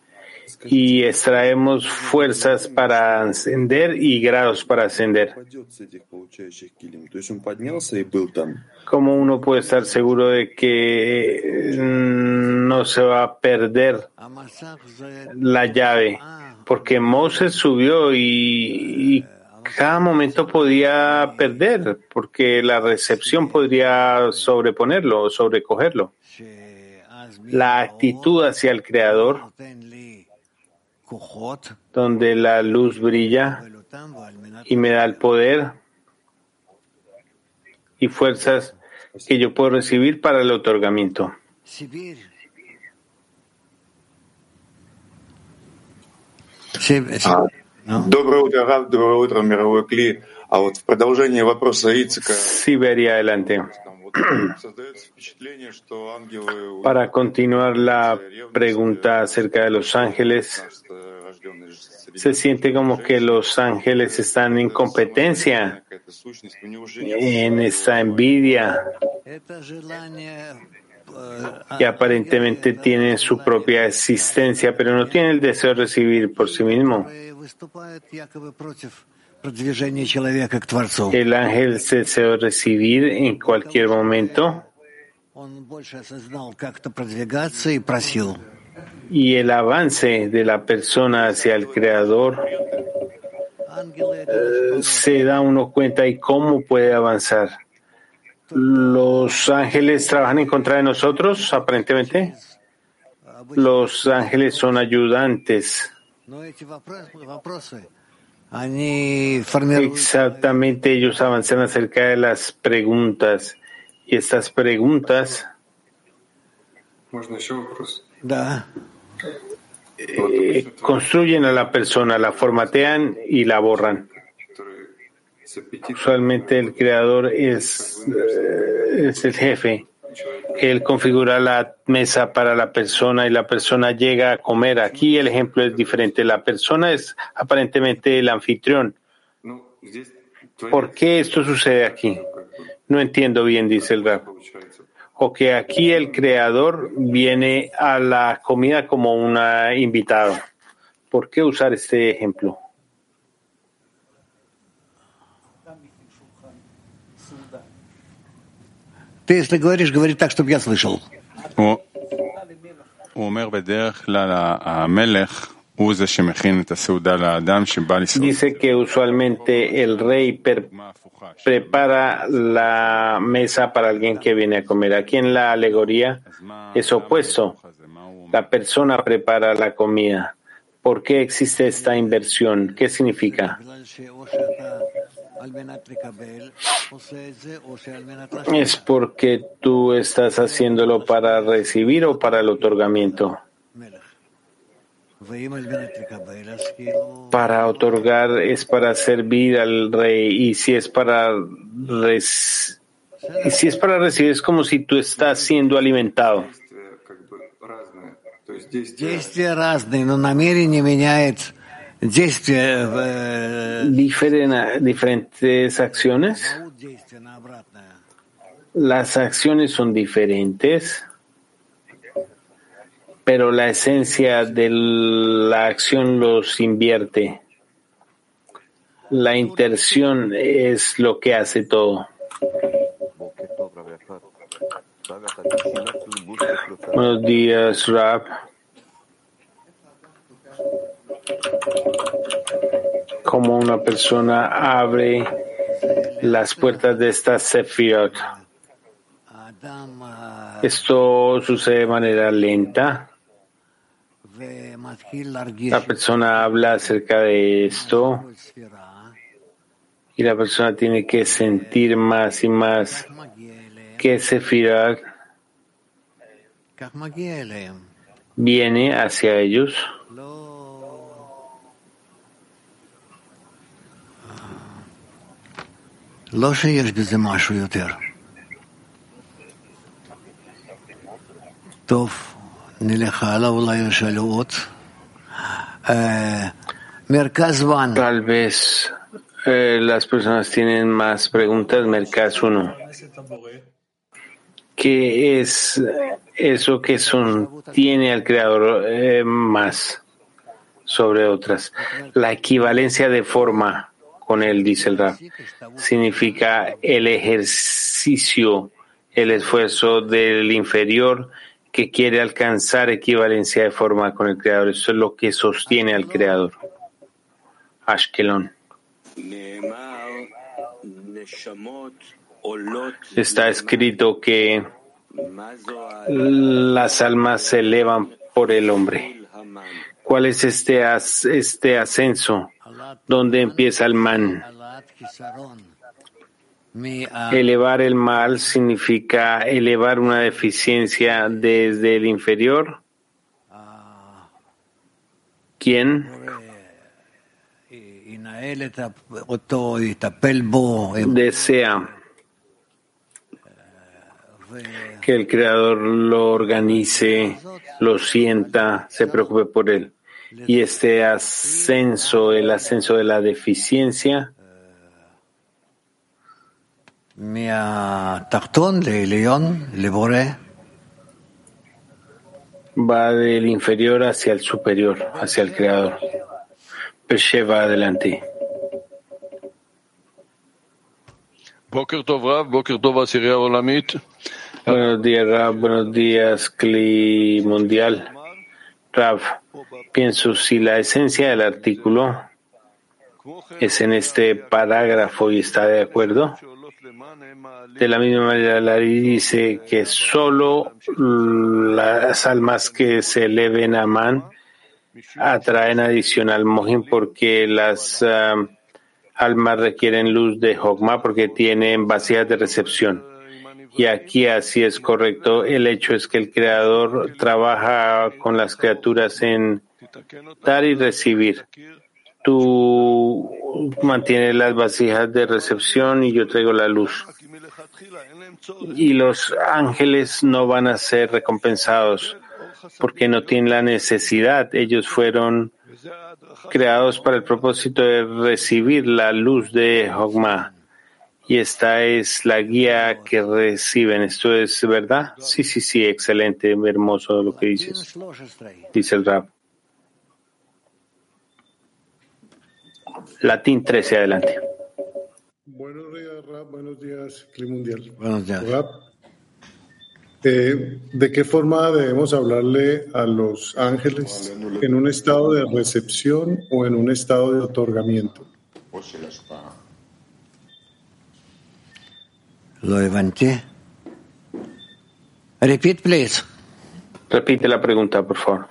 A: y extraemos fuerzas para ascender y grados para ascender. ¿Cómo uno puede estar seguro de que mm, no se va a perder la llave? Porque Moses subió y, y cada momento podía perder, porque la recepción podría sobreponerlo o sobrecogerlo. La actitud hacia el Creador donde la luz brilla y me da el poder y fuerzas que yo puedo recibir para el otorgamiento. Siberia, adelante. Para continuar la pregunta acerca de los ángeles, se siente como que los ángeles están en competencia, en esta envidia, y aparentemente tienen su propia existencia, pero no tienen el deseo de recibir por sí mismo. El ángel se desea recibir en cualquier momento y el avance de la persona hacia el Creador eh, se da uno cuenta y cómo puede avanzar. Los ángeles trabajan en contra de nosotros, aparentemente. Los ángeles son ayudantes. Exactamente, ellos avanzan acerca de las preguntas. Y estas preguntas eh, construyen a la persona, la formatean y la borran. Usualmente el creador es, eh, es el jefe. Él configura la mesa para la persona y la persona llega a comer. Aquí el ejemplo es diferente. La persona es aparentemente el anfitrión. ¿Por qué esto sucede aquí? No entiendo bien, dice el rap. O que aquí el creador viene a la comida como un invitado. ¿Por qué usar este ejemplo?
B: Ты, если говоришь, говори так, чтобы я слышал.
A: Dice que usualmente el rey prepara la mesa para alguien que viene a comer. Aquí en la alegoría es opuesto. La persona prepara la comida. ¿Por qué existe esta inversión? ¿Qué significa? Es porque tú estás haciéndolo para recibir o para el otorgamiento. Para otorgar es para servir al rey y si es para si es para recibir es como si tú estás siendo alimentado. Diferentes acciones. Las acciones son diferentes pero la esencia de la acción los invierte. La intención es lo que hace todo. Buenos días, Rap. Como una persona abre las puertas de esta Sefirot. Esto sucede de manera lenta. La persona habla acerca de esto y la persona tiene que sentir más y más que Sefirat viene hacia ellos. Tal vez eh, las personas tienen más preguntas. Mercas 1. ¿Qué es eso que son, tiene al creador eh, más sobre otras? La equivalencia de forma con él, dice el Rab, significa el ejercicio, el esfuerzo del inferior que quiere alcanzar equivalencia de forma con el Creador. Eso es lo que sostiene al Creador. Ashkelon. Está escrito que las almas se elevan por el hombre. ¿Cuál es este, este ascenso? ¿Dónde empieza el man? Elevar el mal significa elevar una deficiencia desde el inferior. ¿Quién? Desea que el Creador lo organice, lo sienta, se preocupe por él. Y este ascenso, el ascenso de la deficiencia, Va del inferior hacia el superior, hacia el creador. va adelante. Buenos días, Rav. Buenos días, Cli Mundial. Rav, pienso si la esencia del artículo es en este parágrafo y está de acuerdo. De la misma manera, Lari dice que solo las almas que se eleven a Man atraen adicional Mohin porque las ah, almas requieren luz de Hogma porque tienen vacías de recepción. Y aquí así es correcto. El hecho es que el Creador trabaja con las criaturas en dar y recibir. Tú mantienes las vasijas de recepción y yo traigo la luz. Y los ángeles no van a ser recompensados porque no tienen la necesidad. Ellos fueron creados para el propósito de recibir la luz de Hogma. Y esta es la guía que reciben. ¿Esto es verdad? Sí, sí, sí, excelente, hermoso lo que dices. Dice el rap. Latín 13, adelante.
C: Buenos días, Rap. Buenos días, Clima Mundial.
B: Buenos días.
C: Rap, eh, ¿de qué forma debemos hablarle a los ángeles? ¿En un estado de recepción o en un estado de otorgamiento?
B: Lo levanté. Repeat, please.
A: Repite la pregunta, por favor.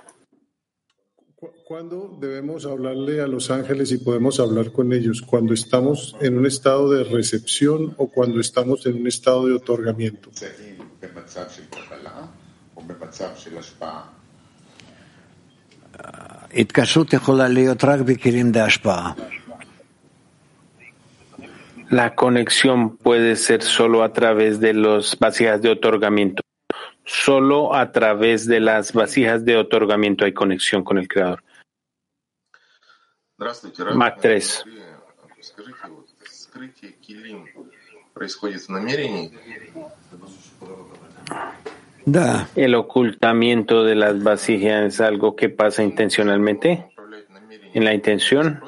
C: ¿Cu- ¿Cuándo debemos hablarle a los ángeles y podemos hablar con ellos? ¿Cuando estamos en un estado de recepción o cuando estamos en un estado de otorgamiento?
A: La conexión puede ser solo a través de las vasijas de otorgamiento. Solo a través de las vasijas de otorgamiento hay conexión con el Creador. Mac 3.
B: Da.
A: ¿El ocultamiento de las vasijas es algo que pasa intencionalmente? ¿En la intención?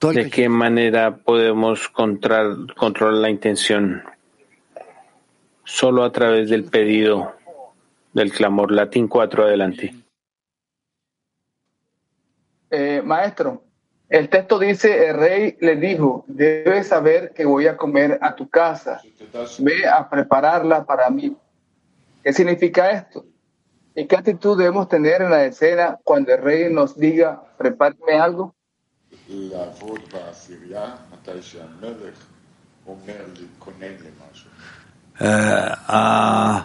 A: ¿De qué manera podemos controlar, controlar la intención? Solo a través del pedido del clamor. Latín 4, adelante.
D: Eh, maestro, el texto dice, el rey le dijo, debes saber que voy a comer a tu casa, ve a prepararla para mí. ¿Qué significa esto? ¿Y qué actitud debemos tener en la escena cuando el rey nos diga, prepárame algo?
E: לעבוד בעשירייה מתי שהמלך אומר להתכונן למשהו.
B: אה, אה,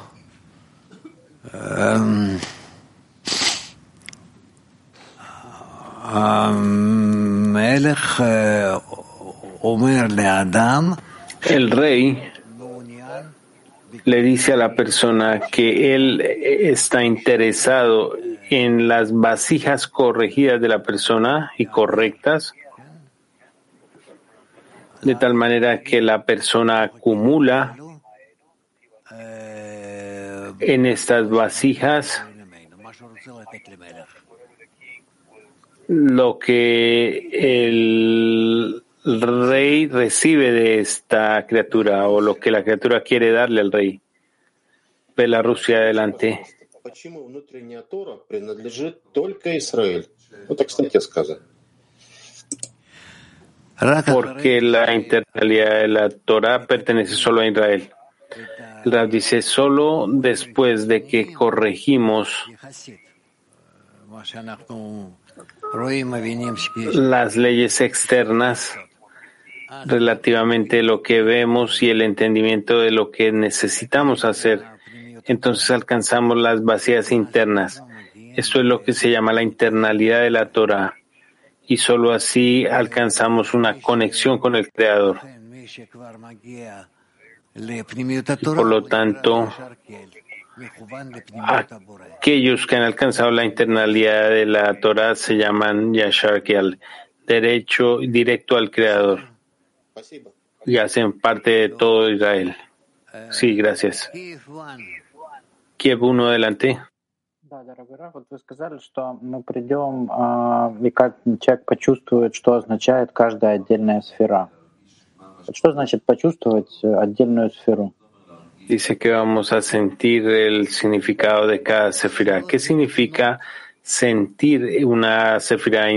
B: אמ, המלך אה, אומר לאדם,
A: El rey le dice a la persona que él eh, está interesado en las vasijas corregidas de la persona y correctas, de tal manera que la persona acumula en estas vasijas lo que el rey recibe de esta criatura o lo que la criatura quiere darle al rey.
F: Belarusia la Rusia
B: adelante.
A: Porque la internalidad de la Torah pertenece solo a Israel. La dice solo después de que corregimos las leyes externas relativamente lo que vemos y el entendimiento de lo que necesitamos hacer. Entonces alcanzamos las vacías internas. Esto es lo que se llama la internalidad de la Torah. Y solo así alcanzamos una conexión con el Creador. Por lo tanto, aquellos que han alcanzado la internalidad de la Torah se llaman Yasharkyal derecho directo al Creador y hacen parte de todo Israel. Sí, gracias.
B: Kiev one.
A: Kiev 1 adelante.
G: Да, дорогой Раф, вот вы сказали, что мы придем, а, и как человек почувствует, что означает каждая отдельная сфера. Вот что значит почувствовать э, отдельную сферу?
A: Dice que vamos a sentir el significado de cada sefirá. ¿Qué significa sentir una sefirá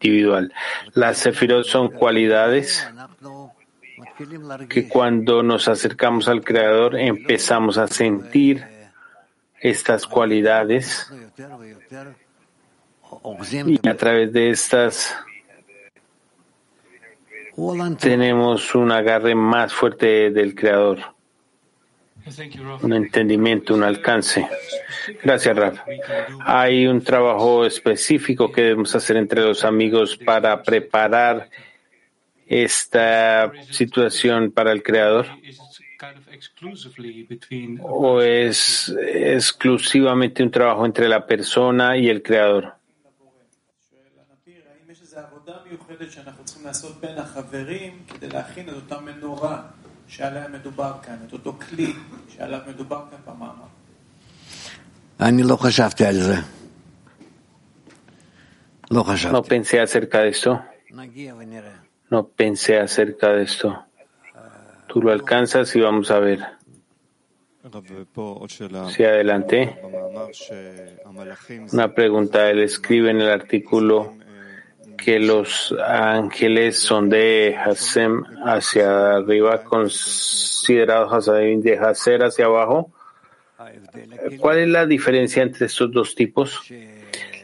A: individual. Las sefirot son cualidades que cuando nos acercamos al Creador empezamos a sentir estas cualidades y a través de estas tenemos un agarre más fuerte del Creador un entendimiento, un alcance. Gracias, Rab. Hay un trabajo específico que debemos hacer entre los amigos para preparar esta situación para el Creador. ¿O es exclusivamente un trabajo entre la persona y el Creador? No pensé acerca de esto. No pensé acerca de esto. Tú lo alcanzas y vamos a ver. Sí, adelante. Una pregunta. Él escribe en el artículo que los ángeles son de Hasem hacia arriba, considerados de Haser hacia abajo. ¿Cuál es la diferencia entre estos dos tipos?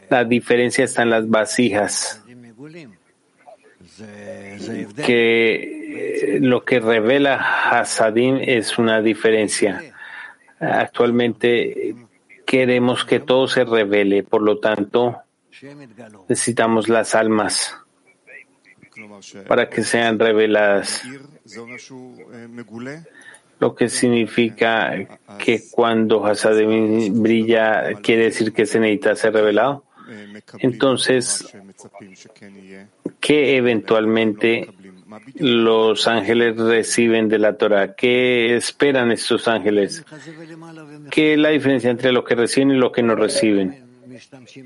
A: La diferencia está en las vasijas, que lo que revela Hasadim es una diferencia. Actualmente queremos que todo se revele, por lo tanto, necesitamos las almas para que sean reveladas. Lo que significa que cuando Hasadim brilla, quiere decir que se necesita ser revelado. Entonces, ¿qué eventualmente los ángeles reciben de la Torah? ¿Qué esperan estos ángeles? ¿Qué es la diferencia entre lo que reciben y lo que no reciben?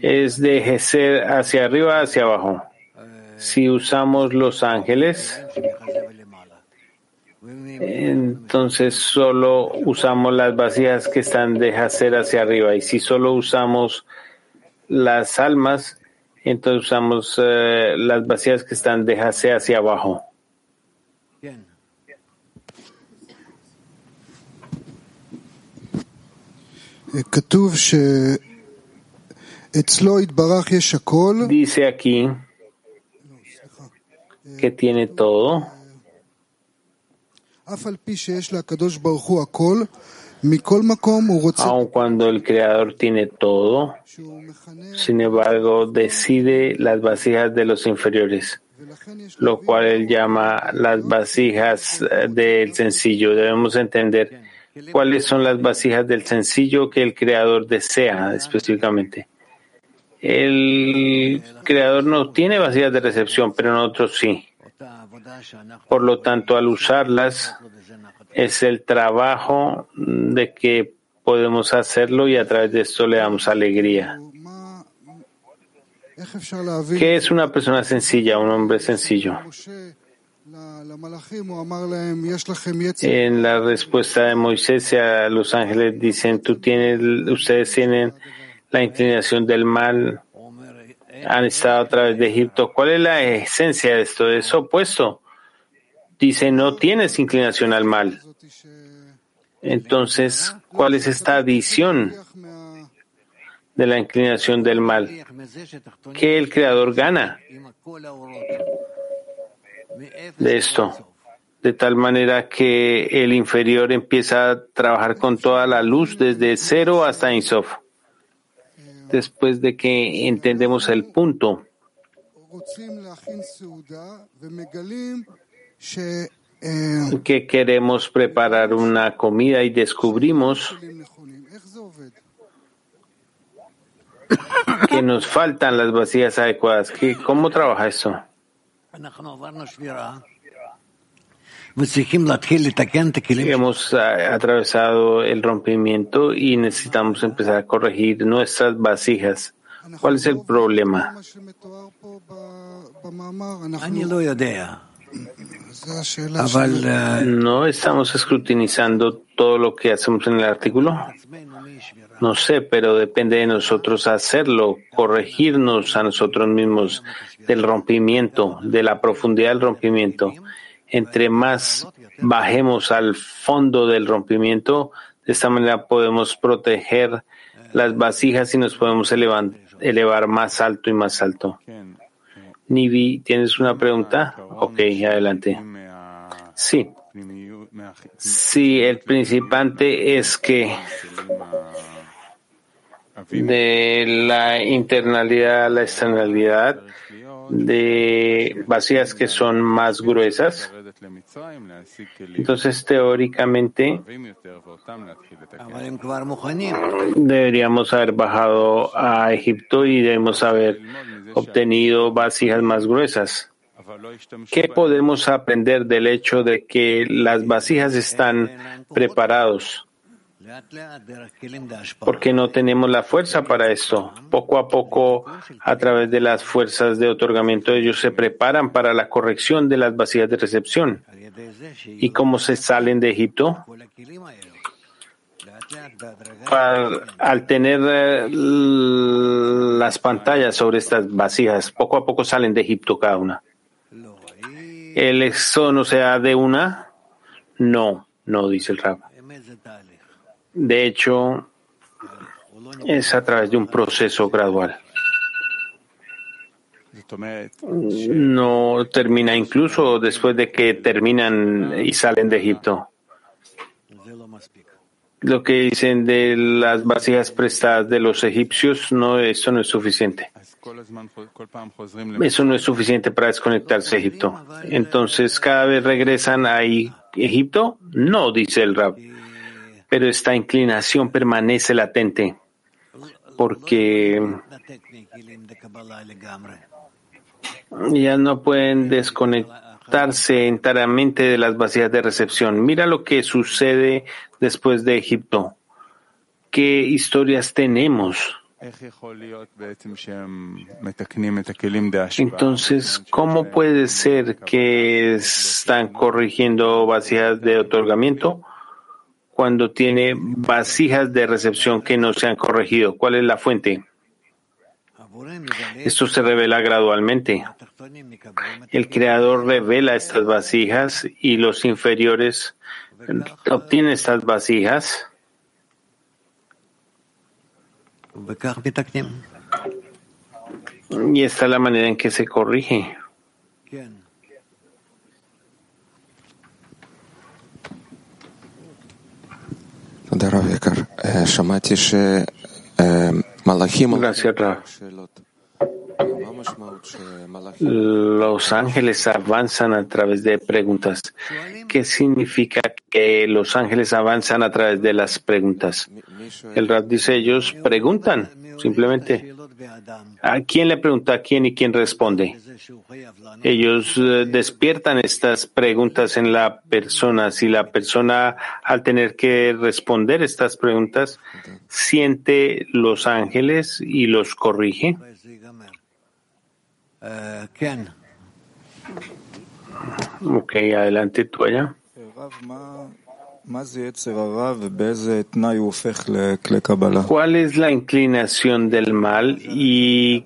A: Es de ser hacia arriba, hacia abajo. Si usamos los ángeles, entonces solo usamos las vacías que están de hacer hacia arriba. Y si solo usamos las almas, entonces usamos eh, las vacías que están de hacer hacia abajo. Dice aquí que tiene todo. Aun cuando el Creador tiene todo, sin embargo, decide las vasijas de los inferiores, lo cual él llama las vasijas del sencillo. Debemos entender cuáles son las vasijas del sencillo que el Creador desea específicamente. El Creador no tiene vasijas de recepción, pero nosotros sí. Por lo tanto, al usarlas, es el trabajo de que podemos hacerlo y a través de esto le damos alegría. ¿Qué es una persona sencilla, un hombre sencillo? En la respuesta de Moisés a los ángeles dicen, tú tienes, ustedes tienen la inclinación del mal, han estado a través de Egipto. ¿Cuál es la esencia de esto? Es opuesto. Dice, no tienes inclinación al mal. Entonces, ¿cuál es esta adición de la inclinación del mal? ¿Qué el Creador gana de esto? De tal manera que el inferior empieza a trabajar con toda la luz desde cero hasta Insof. Después de que entendemos el punto que queremos preparar una comida y descubrimos que nos faltan las vacías adecuadas. ¿Cómo trabaja eso? Hemos atravesado el rompimiento y necesitamos empezar a corregir nuestras vasijas. ¿Cuál es el problema? ¿No estamos escrutinizando todo lo que hacemos en el artículo? No sé, pero depende de nosotros hacerlo, corregirnos a nosotros mismos del rompimiento, de la profundidad del rompimiento. Entre más bajemos al fondo del rompimiento, de esta manera podemos proteger las vasijas y nos podemos elevar, más alto y más alto. Nivi, ¿tienes una pregunta? Ok, adelante. Sí, Sí, el principante es que de la internalidad a la externalidad, de vasijas que son más gruesas. Entonces, teóricamente, deberíamos haber bajado a Egipto y debemos haber obtenido vasijas más gruesas. ¿Qué podemos aprender del hecho de que las vasijas están preparados? Porque no tenemos la fuerza para esto. Poco a poco, a través de las fuerzas de otorgamiento, ellos se preparan para la corrección de las vasijas de recepción. ¿Y cómo se salen de Egipto? al tener eh, las pantallas sobre estas vasijas, poco a poco salen de Egipto cada una. ¿El éxodo no sea de una? No, no, dice el Rab. De hecho, es a través de un proceso gradual. No termina incluso después de que terminan y salen de Egipto. Lo que dicen de las vasijas prestadas de los egipcios, no, esto no es suficiente. Eso no es suficiente para desconectarse de Egipto. Entonces, cada vez regresan a Egipto. No, dice el Rab pero esta inclinación permanece latente porque ya no pueden desconectarse enteramente de las vacías de recepción. Mira lo que sucede después de Egipto. ¿Qué historias tenemos? Entonces, ¿cómo puede ser que están corrigiendo vacías de otorgamiento? cuando tiene vasijas de recepción que no se han corregido? ¿Cuál es la fuente? Esto se revela gradualmente. El creador revela estas vasijas y los inferiores obtienen estas vasijas. Y esta es la manera en que se corrige. Gracias, Los ángeles avanzan a través de preguntas. ¿Qué significa que los ángeles avanzan a través de las preguntas? El Rab dice, ellos preguntan, simplemente. ¿A quién le pregunta a quién y quién responde? Ellos eh, despiertan estas preguntas en la persona. Si la persona, al tener que responder estas preguntas, siente los ángeles y los corrige. Ok, adelante tú allá. ¿Cuál es la inclinación del mal y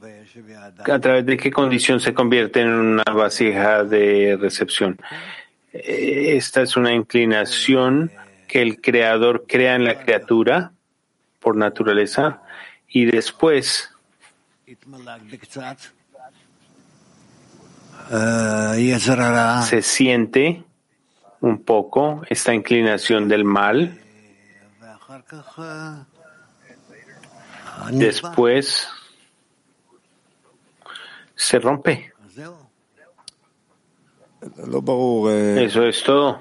A: a través de qué condición se convierte en una vasija de recepción? Esta es una inclinación que el creador crea en la criatura por naturaleza y después se siente un poco esta inclinación del mal. Después se rompe. Eso es todo.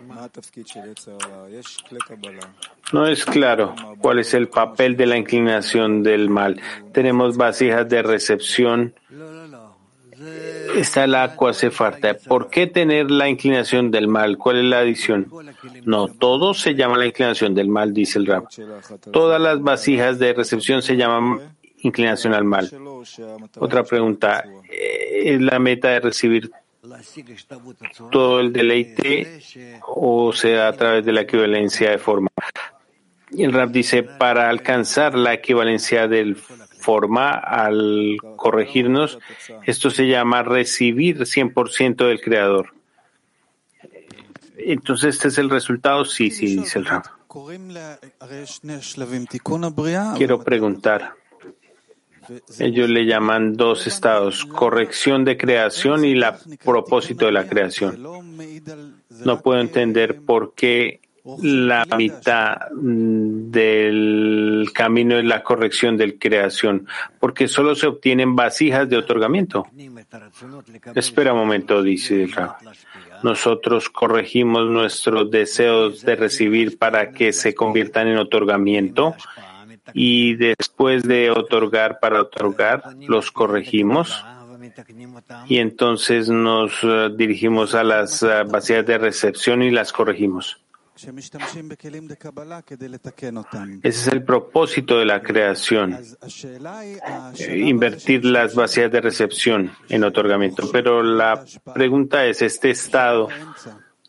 A: No es claro cuál es el papel de la inclinación del mal. Tenemos vasijas de recepción está la hace falta. ¿Por qué tener la inclinación del mal? ¿Cuál es la adición? No, todo se llama la inclinación del mal, dice el rap. Todas las vasijas de recepción se llaman inclinación al mal. Otra pregunta, ¿es la meta de recibir todo el deleite o sea a través de la equivalencia de forma? El rap dice, para alcanzar la equivalencia del forma al corregirnos. Esto se llama recibir 100% del Creador. Entonces, ¿este es el resultado? Sí, sí, dice el Rab. Quiero preguntar. Ellos le llaman dos estados, corrección de creación y el propósito de la creación. No puedo entender por qué la mitad del camino es la corrección de creación, porque solo se obtienen vasijas de otorgamiento. Espera un momento, dice el Rab. Nosotros corregimos nuestros deseos de recibir para que se conviertan en otorgamiento y después de otorgar para otorgar, los corregimos y entonces nos eh, dirigimos a las eh, vasijas de recepción y las corregimos. Ese es el propósito de la creación, eh, invertir las vasijas de recepción en otorgamiento. Pero la pregunta es, este estado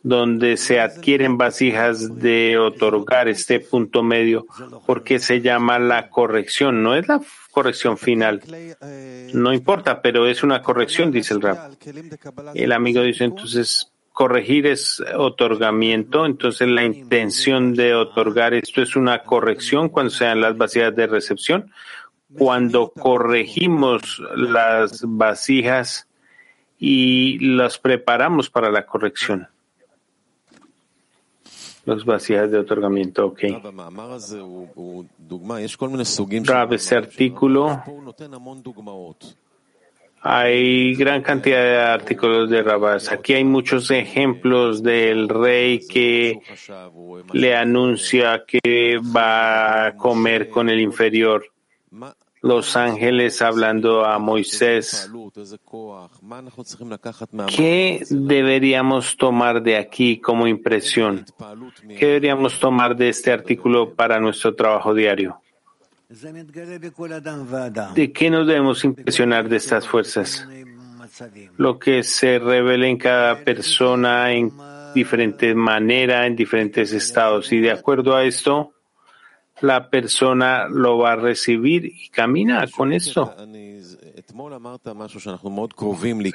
A: donde se adquieren vasijas de otorgar este punto medio, ¿por qué se llama la corrección? No es la corrección final. No importa, pero es una corrección, dice el rap. El amigo dice entonces, corregir es otorgamiento, entonces la intención de otorgar esto es una corrección cuando sean las vasijas de recepción. Cuando corregimos las vasijas y las preparamos para la corrección. Las vasijas de otorgamiento, ok. Rab, este artículo hay gran cantidad de artículos de Rabás. Aquí hay muchos ejemplos del rey que le anuncia que va a comer con el inferior. Los ángeles hablando a Moisés. ¿Qué deberíamos tomar de aquí como impresión? ¿Qué deberíamos tomar de este artículo para nuestro trabajo diario? ¿De qué nos debemos impresionar de estas fuerzas? Lo que se revela en cada persona en diferente manera, en diferentes estados. Y de acuerdo a esto, la persona lo va a recibir y camina con esto.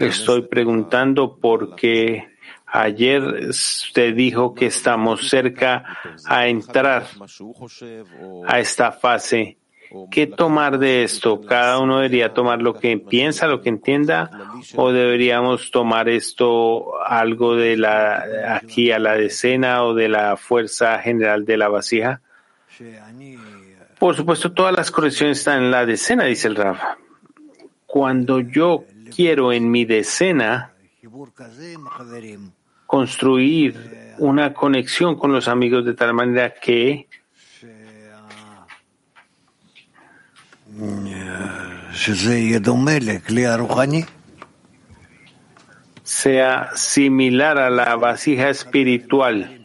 A: Estoy preguntando porque ayer usted dijo que estamos cerca a entrar a esta fase ¿Qué tomar de esto? ¿Cada uno debería tomar lo que piensa, lo que entienda? ¿O deberíamos tomar esto algo de la aquí a la decena o de la fuerza general de la vasija? Por supuesto, todas las correcciones están en la decena, dice el Rab. Cuando yo quiero en mi decena construir una conexión con los amigos de tal manera que sea similar a la vasija espiritual.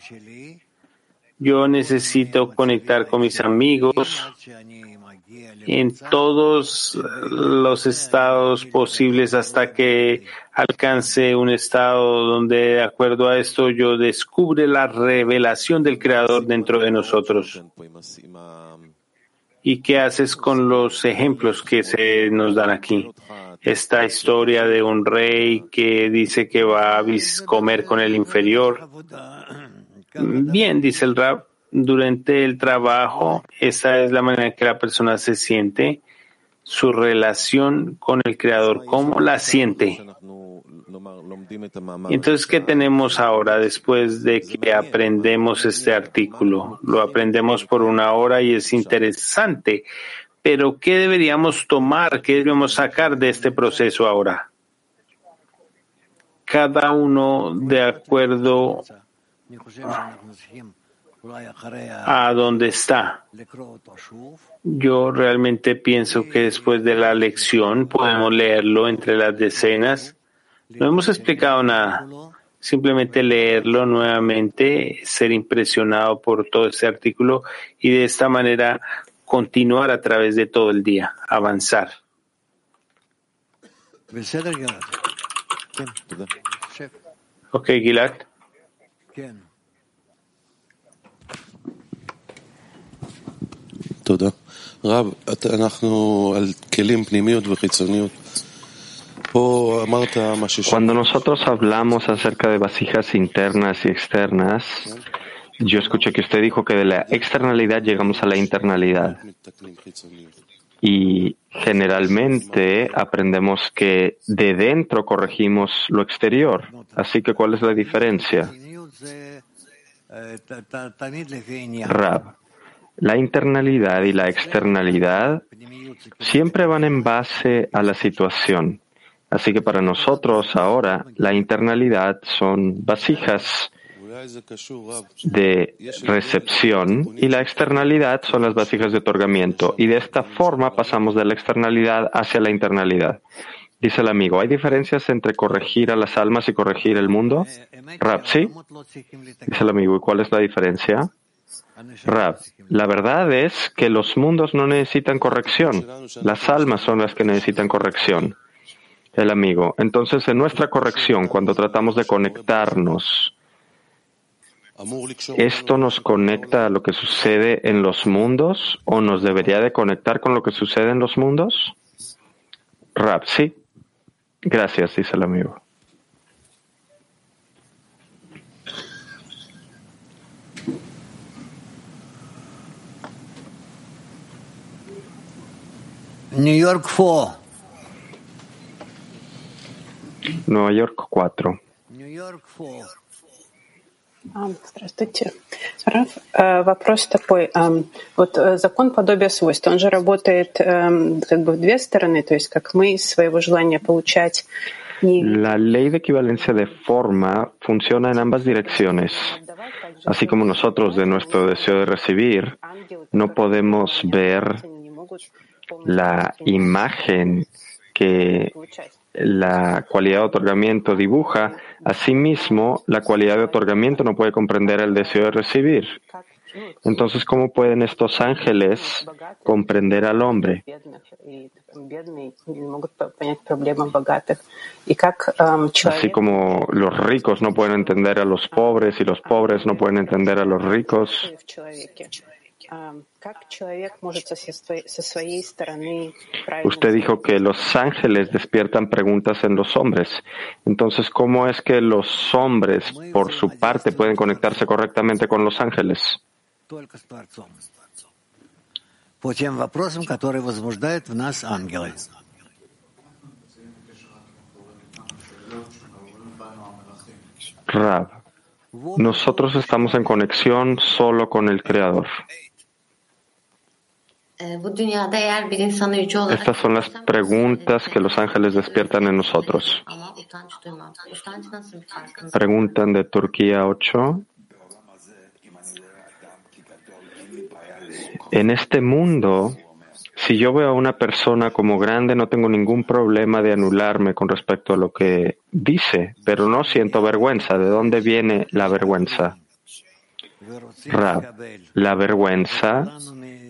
A: Yo necesito conectar con mis amigos en todos los estados posibles hasta que alcance un estado donde, de acuerdo a esto, yo descubre la revelación del Creador dentro de nosotros. ¿Y qué haces con los ejemplos que se nos dan aquí? Esta historia de un rey que dice que va a comer con el inferior. Bien, dice el rap, durante el trabajo, esa es la manera en que la persona se siente, su relación con el Creador, cómo la siente. Entonces, ¿qué tenemos ahora después de que aprendemos este artículo? Lo aprendemos por una hora y es interesante, pero ¿qué deberíamos tomar, qué debemos sacar de este proceso ahora? Cada uno de acuerdo a dónde está. Yo realmente pienso que después de la lección podemos leerlo entre las decenas. No hemos explicado nada. Simplemente leerlo nuevamente, ser impresionado por todo este artículo y de esta manera continuar a través de todo el día, avanzar. Ok, Gilad.
H: תודה. רב, אנחנו על כלים פנימיות וחיצוניות.
I: Cuando nosotros hablamos acerca de vasijas internas y externas, yo escuché que usted dijo que de la externalidad llegamos a la internalidad. Y generalmente aprendemos que de dentro corregimos lo exterior. Así que, ¿cuál es la diferencia? Rab. la internalidad y la externalidad siempre van en base a la situación. Así que para nosotros ahora la internalidad son vasijas de recepción y la externalidad son las vasijas de otorgamiento. Y de esta forma pasamos de la externalidad hacia la internalidad. Dice el amigo, ¿hay diferencias entre corregir a las almas y corregir el mundo? Rab, sí. Dice el amigo, ¿y cuál es la diferencia? Rab, la verdad es que los mundos no necesitan corrección. Las almas son las que necesitan corrección. El amigo, entonces en nuestra corrección, cuando tratamos de conectarnos ¿Esto nos conecta a lo que sucede en los mundos o nos debería de conectar con lo que sucede en los mundos? Rap, sí. Gracias, dice el amigo.
B: New York 4.
I: Nueva York 4.
B: New York 4.
J: Здравствуйте. Раф, вопрос такой. Вот закон подобия свойств, он же работает как бы в две стороны, то есть как мы из своего желания получать
I: La ley de equivalencia de forma funciona en ambas direcciones. Así como nosotros de nuestro deseo de recibir no podemos ver la imagen que la cualidad de otorgamiento dibuja, asimismo, la cualidad de otorgamiento no puede comprender el deseo de recibir. Entonces, ¿cómo pueden estos ángeles comprender al hombre? Así como los ricos no pueden entender a los pobres y los pobres no pueden entender a los ricos. Usted dijo que los ángeles despiertan preguntas en los hombres. Entonces, ¿cómo es que los hombres, por su parte, pueden conectarse correctamente con los ángeles? Rab, nosotros estamos en conexión solo con el Creador. Estas son las preguntas que los ángeles despiertan en nosotros. Preguntan de Turquía 8. En este mundo, si yo veo a una persona como grande, no tengo ningún problema de anularme con respecto a lo que dice, pero no siento vergüenza. ¿De dónde viene la vergüenza? la vergüenza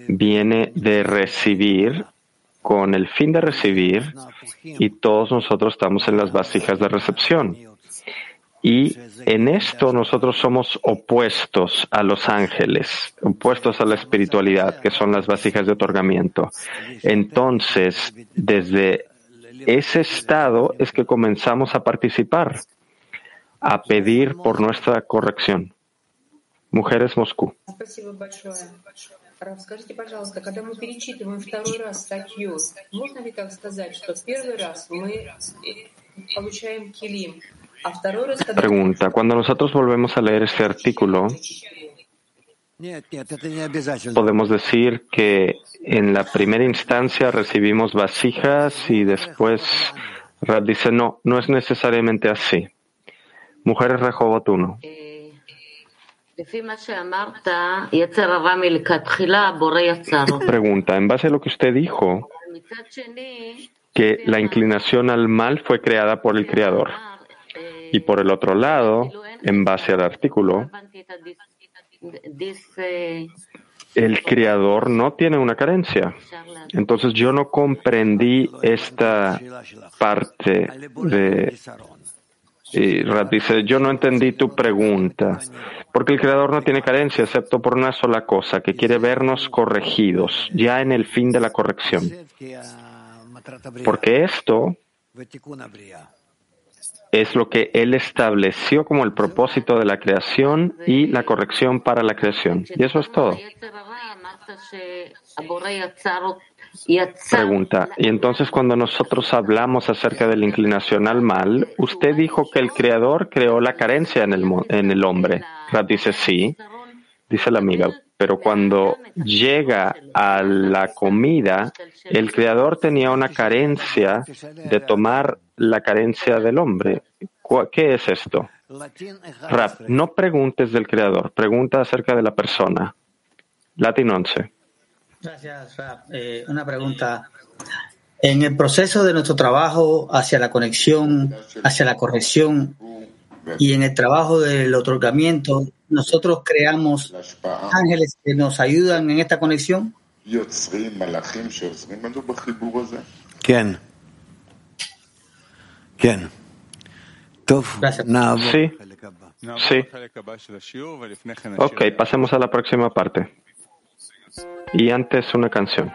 I: viene de recibir con el fin de recibir y todos nosotros estamos en las vasijas de recepción. Y en esto nosotros somos opuestos a los ángeles, opuestos a la espiritualidad, que son las vasijas de otorgamiento. Entonces, desde ese estado es que comenzamos a participar, a pedir por nuestra corrección. Mujeres Moscú.
K: Раф, скажите, пожалуйста, когда мы перечитываем второй раз статью, можно ли так сказать, что первый раз мы получаем килим, а второй раз, когда...
I: Pregunta, cuando nosotros volvemos a leer este artículo, podemos decir que en la primera instancia recibimos vasijas y después Rab dice, no, no es necesariamente así. Mujeres Rehobot 1. Pregunta, en base a lo que usted dijo, que la inclinación al mal fue creada por el Creador. Y por el otro lado, en base al artículo, el Creador no tiene una carencia. Entonces yo no comprendí esta parte de y Rat dice, yo no entendí tu pregunta, porque el Creador no tiene carencia excepto por una sola cosa, que quiere vernos corregidos, ya en el fin de la corrección. Porque esto es lo que Él estableció como el propósito de la creación y la corrección para la creación. Y eso es todo. Pregunta, y entonces cuando nosotros hablamos acerca de la inclinación al mal, usted dijo que el Creador creó la carencia en el, en el hombre. Rab dice sí, dice la amiga, pero cuando llega a la comida, el Creador tenía una carencia de tomar la carencia del hombre. ¿Qué es esto? Rab, no preguntes del Creador, pregunta acerca de la persona. Latin 11.
L: Gracias, Rab. Eh, una pregunta. En el proceso de nuestro trabajo hacia la conexión, hacia la corrección y en el trabajo del otorgamiento, nosotros creamos ángeles que nos ayudan en esta conexión.
B: ¿Quién? ¿Quién?
I: Sí. Sí. Ok, pasemos a la próxima parte. Y antes una canción.